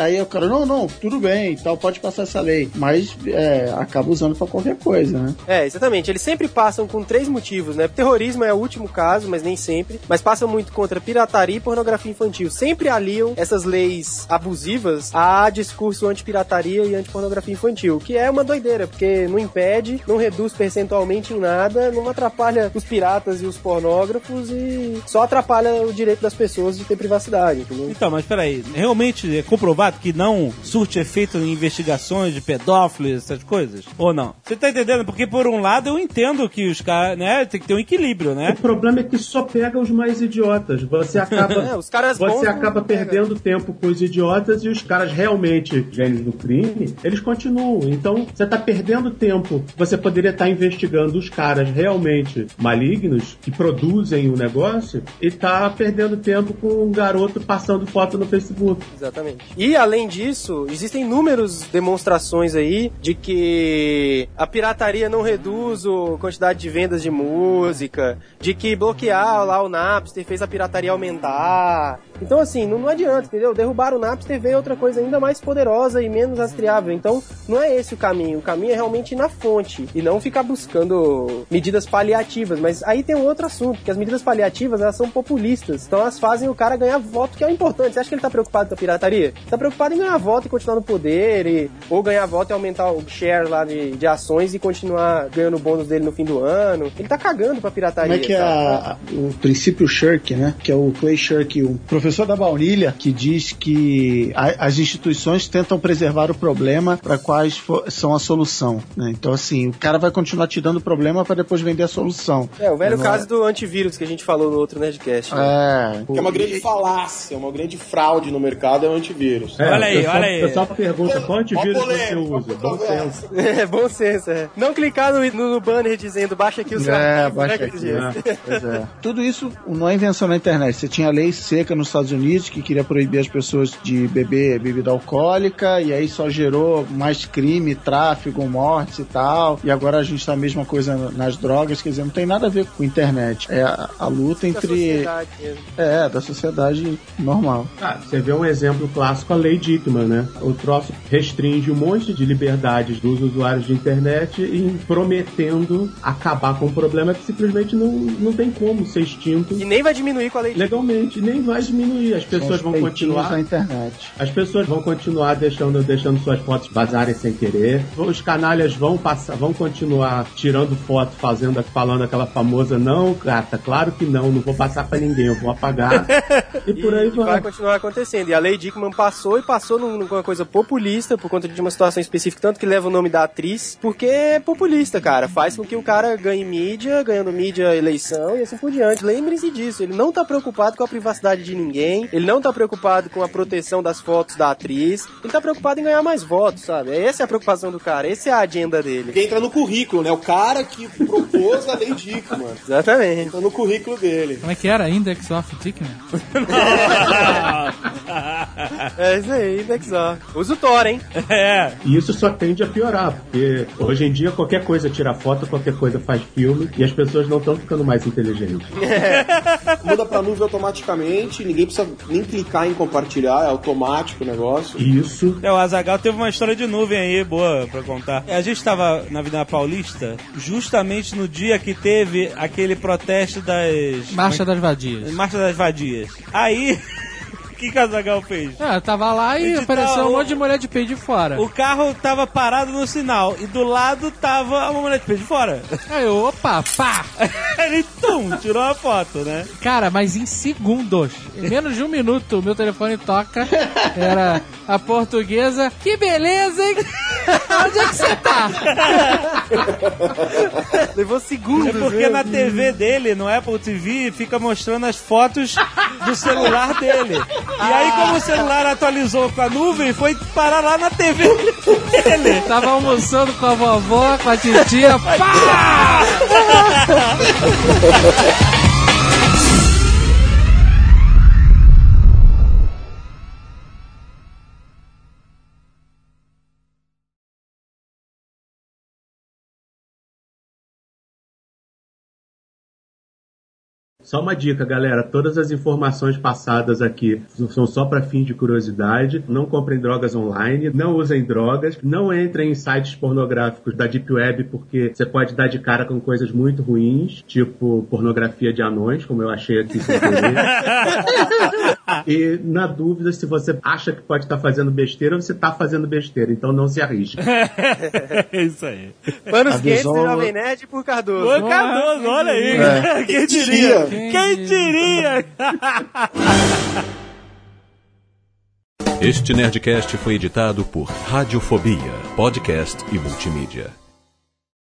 Aí o cara, não, não, tudo bem, tal, pode passar essa lei. Mas é, acaba usando pra qualquer coisa, né? É, exatamente. Eles sempre passam com três motivos, né? Terrorismo é o último caso, mas nem sempre. Mas passam muito contra pirataria e pornografia infantil. Sempre aliam essas leis abusivas a discurso anti-pirataria e anti-pornografia infantil, que é uma doideira, porque não impede, não reduz percentualmente em nada, não atrapalha os piratas e os pornógrafos e só atrapalha o direito das pessoas de ter privacidade, entendeu? Então, mas peraí, realmente é comprovado que não surte efeito em investigações de pedófilos, essas coisas? Ou não? Você tá entendendo? Porque por um lado eu entendo que os caras, né, tem que ter um equilíbrio, né? O problema é que só pega os mais idiotas. Você acaba, É, os caras você não acaba pega. perdendo tempo com os idiotas e os caras realmente gênios do crime, eles continuam. Então, você está perdendo tempo. Você poderia estar investigando os caras realmente malignos que produzem o negócio e tá perdendo tempo com um garoto passando foto no Facebook. Exatamente. E além disso, existem inúmeras demonstrações aí de que a pirataria não reduz a quantidade de vendas de música, de que bloquear lá o Napster fez a pirataria aumentar. Então assim, não, não adianta, entendeu? Derrubar o Napster veio outra coisa ainda mais poderosa e menos rastreável. Então não é esse o caminho. O caminho é realmente na fonte e não ficar buscando medidas paliativas. Mas aí tem um outro assunto, que as medidas paliativas elas são populistas. Então elas fazem o cara ganhar voto, que é o importante. Você acha que ele tá preocupado com a pirataria? Tá preocupado em ganhar voto e continuar no poder, e, ou ganhar voto e aumentar o share lá de, de ações e continuar ganhando o bônus dele no fim do ano. Ele tá cagando pra pirataria. Como é que é a- o princípio Shirk, né? Que é o Clay Shirk, o professor da baunilha, que diz que a- as instituições tentam preservar o problema para quais fo- são a solução. né? Então, assim, o cara vai continuar te dando problema para depois vender a solução. É, o velho Não caso do antivírus que a gente falou no outro Nerdcast. né? É. Que é uma grande falácia, uma grande fraude no mercado é o antivírus. É, Olha aí, o pessoal, olha aí. O pessoal pergunta qual antivírus Ó você usa. Bom senso. É, bom senso, é. Não clicar no, no, banner dizendo baixa aqui o seu É, arquivo, baixa aqui, né? Pois é. Tudo isso não é invenção na internet. Você tinha lei seca nos Estados Unidos que queria proibir as pessoas de beber bebida alcoólica e aí só gerou mais crime, tráfico, mortes e tal. E agora a gente tá a mesma coisa nas drogas, quer dizer, não tem nada a ver com internet. É a, a luta Da entre. É, da sociedade normal. Ah, você vê um exemplo clássico, a lei Né? O troço restringe um monte de liberdades dos usuários de internet e prometendo acabar com um problema que simplesmente não, não tem como ser extinto E nem vai diminuir com a lei de... legalmente, nem vai diminuir. As pessoas vão continuar. na internet. As pessoas vão continuar deixando, deixando suas fotos vazarem sem querer. Os canalhas vão passar, vão continuar tirando foto, fazendo, falando aquela famosa não, gata, claro que não, não vou passar pra ninguém, eu vou apagar. e por aí E vai vai. continuar acontecendo. E a lei Dickman passou e passou num- numa coisa populista por conta de uma situação específica, tanto que leva o nome da atriz, porque é populista, cara. Faz com que o cara ganhe mídia, ganhando mídia, eleição e assim por diante. Lembrem-se disso. Ele não tá preocupado com a privacidade de ninguém, ele não tá preocupado com a proteção das fotos da atriz, ele tá preocupado em ganhar mais votos, sabe? Essa é a preocupação do cara, essa é a agenda dele. Porque entra no currículo, né? O cara que propôs a lei Dickman. Exatamente. Entra no currículo dele. Como é que era? Index of Dickman? É isso aí, Nexor. Usa o Thor, hein? É. E isso só tende a piorar, porque hoje em dia qualquer coisa tira foto, qualquer coisa faz filme e as pessoas não estão ficando mais inteligentes. Muda pra nuvem automaticamente, ninguém precisa nem clicar em compartilhar, é automático o negócio. Isso É, o Azagal teve uma história de nuvem aí, boa pra contar. A gente tava na Avenida Paulista justamente no dia que teve aquele protesto das. Marcha das Vadias. Marcha das Vadias. Aí. que Casagal fez? Ah, tava lá e apareceu um o- monte de mulher de peito de fora. O carro tava parado no sinal e do lado tava uma mulher de peito de fora. Aí eu, opa, pá! Ele, tum, tirou a foto, né? Cara, mas em segundos, em menos de um minuto, o meu telefone toca. Era a portuguesa. Que beleza, hein? Onde é que você tá? Levou segundos. É porque na TV dele, no Apple TV, fica mostrando as fotos do celular dele. E aí, como o celular atualizou com a nuvem, foi parar lá na TV dele. Tava almoçando com a vovó, com a titia. Pá! Só uma dica, galera. Todas as informações passadas aqui são só para fins de curiosidade. Não comprem drogas online, não usem drogas, não entrem em sites pornográficos da Deep Web porque você pode dar de cara com coisas muito ruins, tipo pornografia de anões, como eu achei aqui. E na dúvida, se você acha que pode estar fazendo besteira, você está fazendo besteira. Então não se arrisque. É isso aí. Panos quentes do Jovem Nerd por Cardoso. Ô, Cardoso, olha aí. É. Quem diria? Quem diria? Este Nerdcast foi editado por Radiofobia, podcast e multimídia.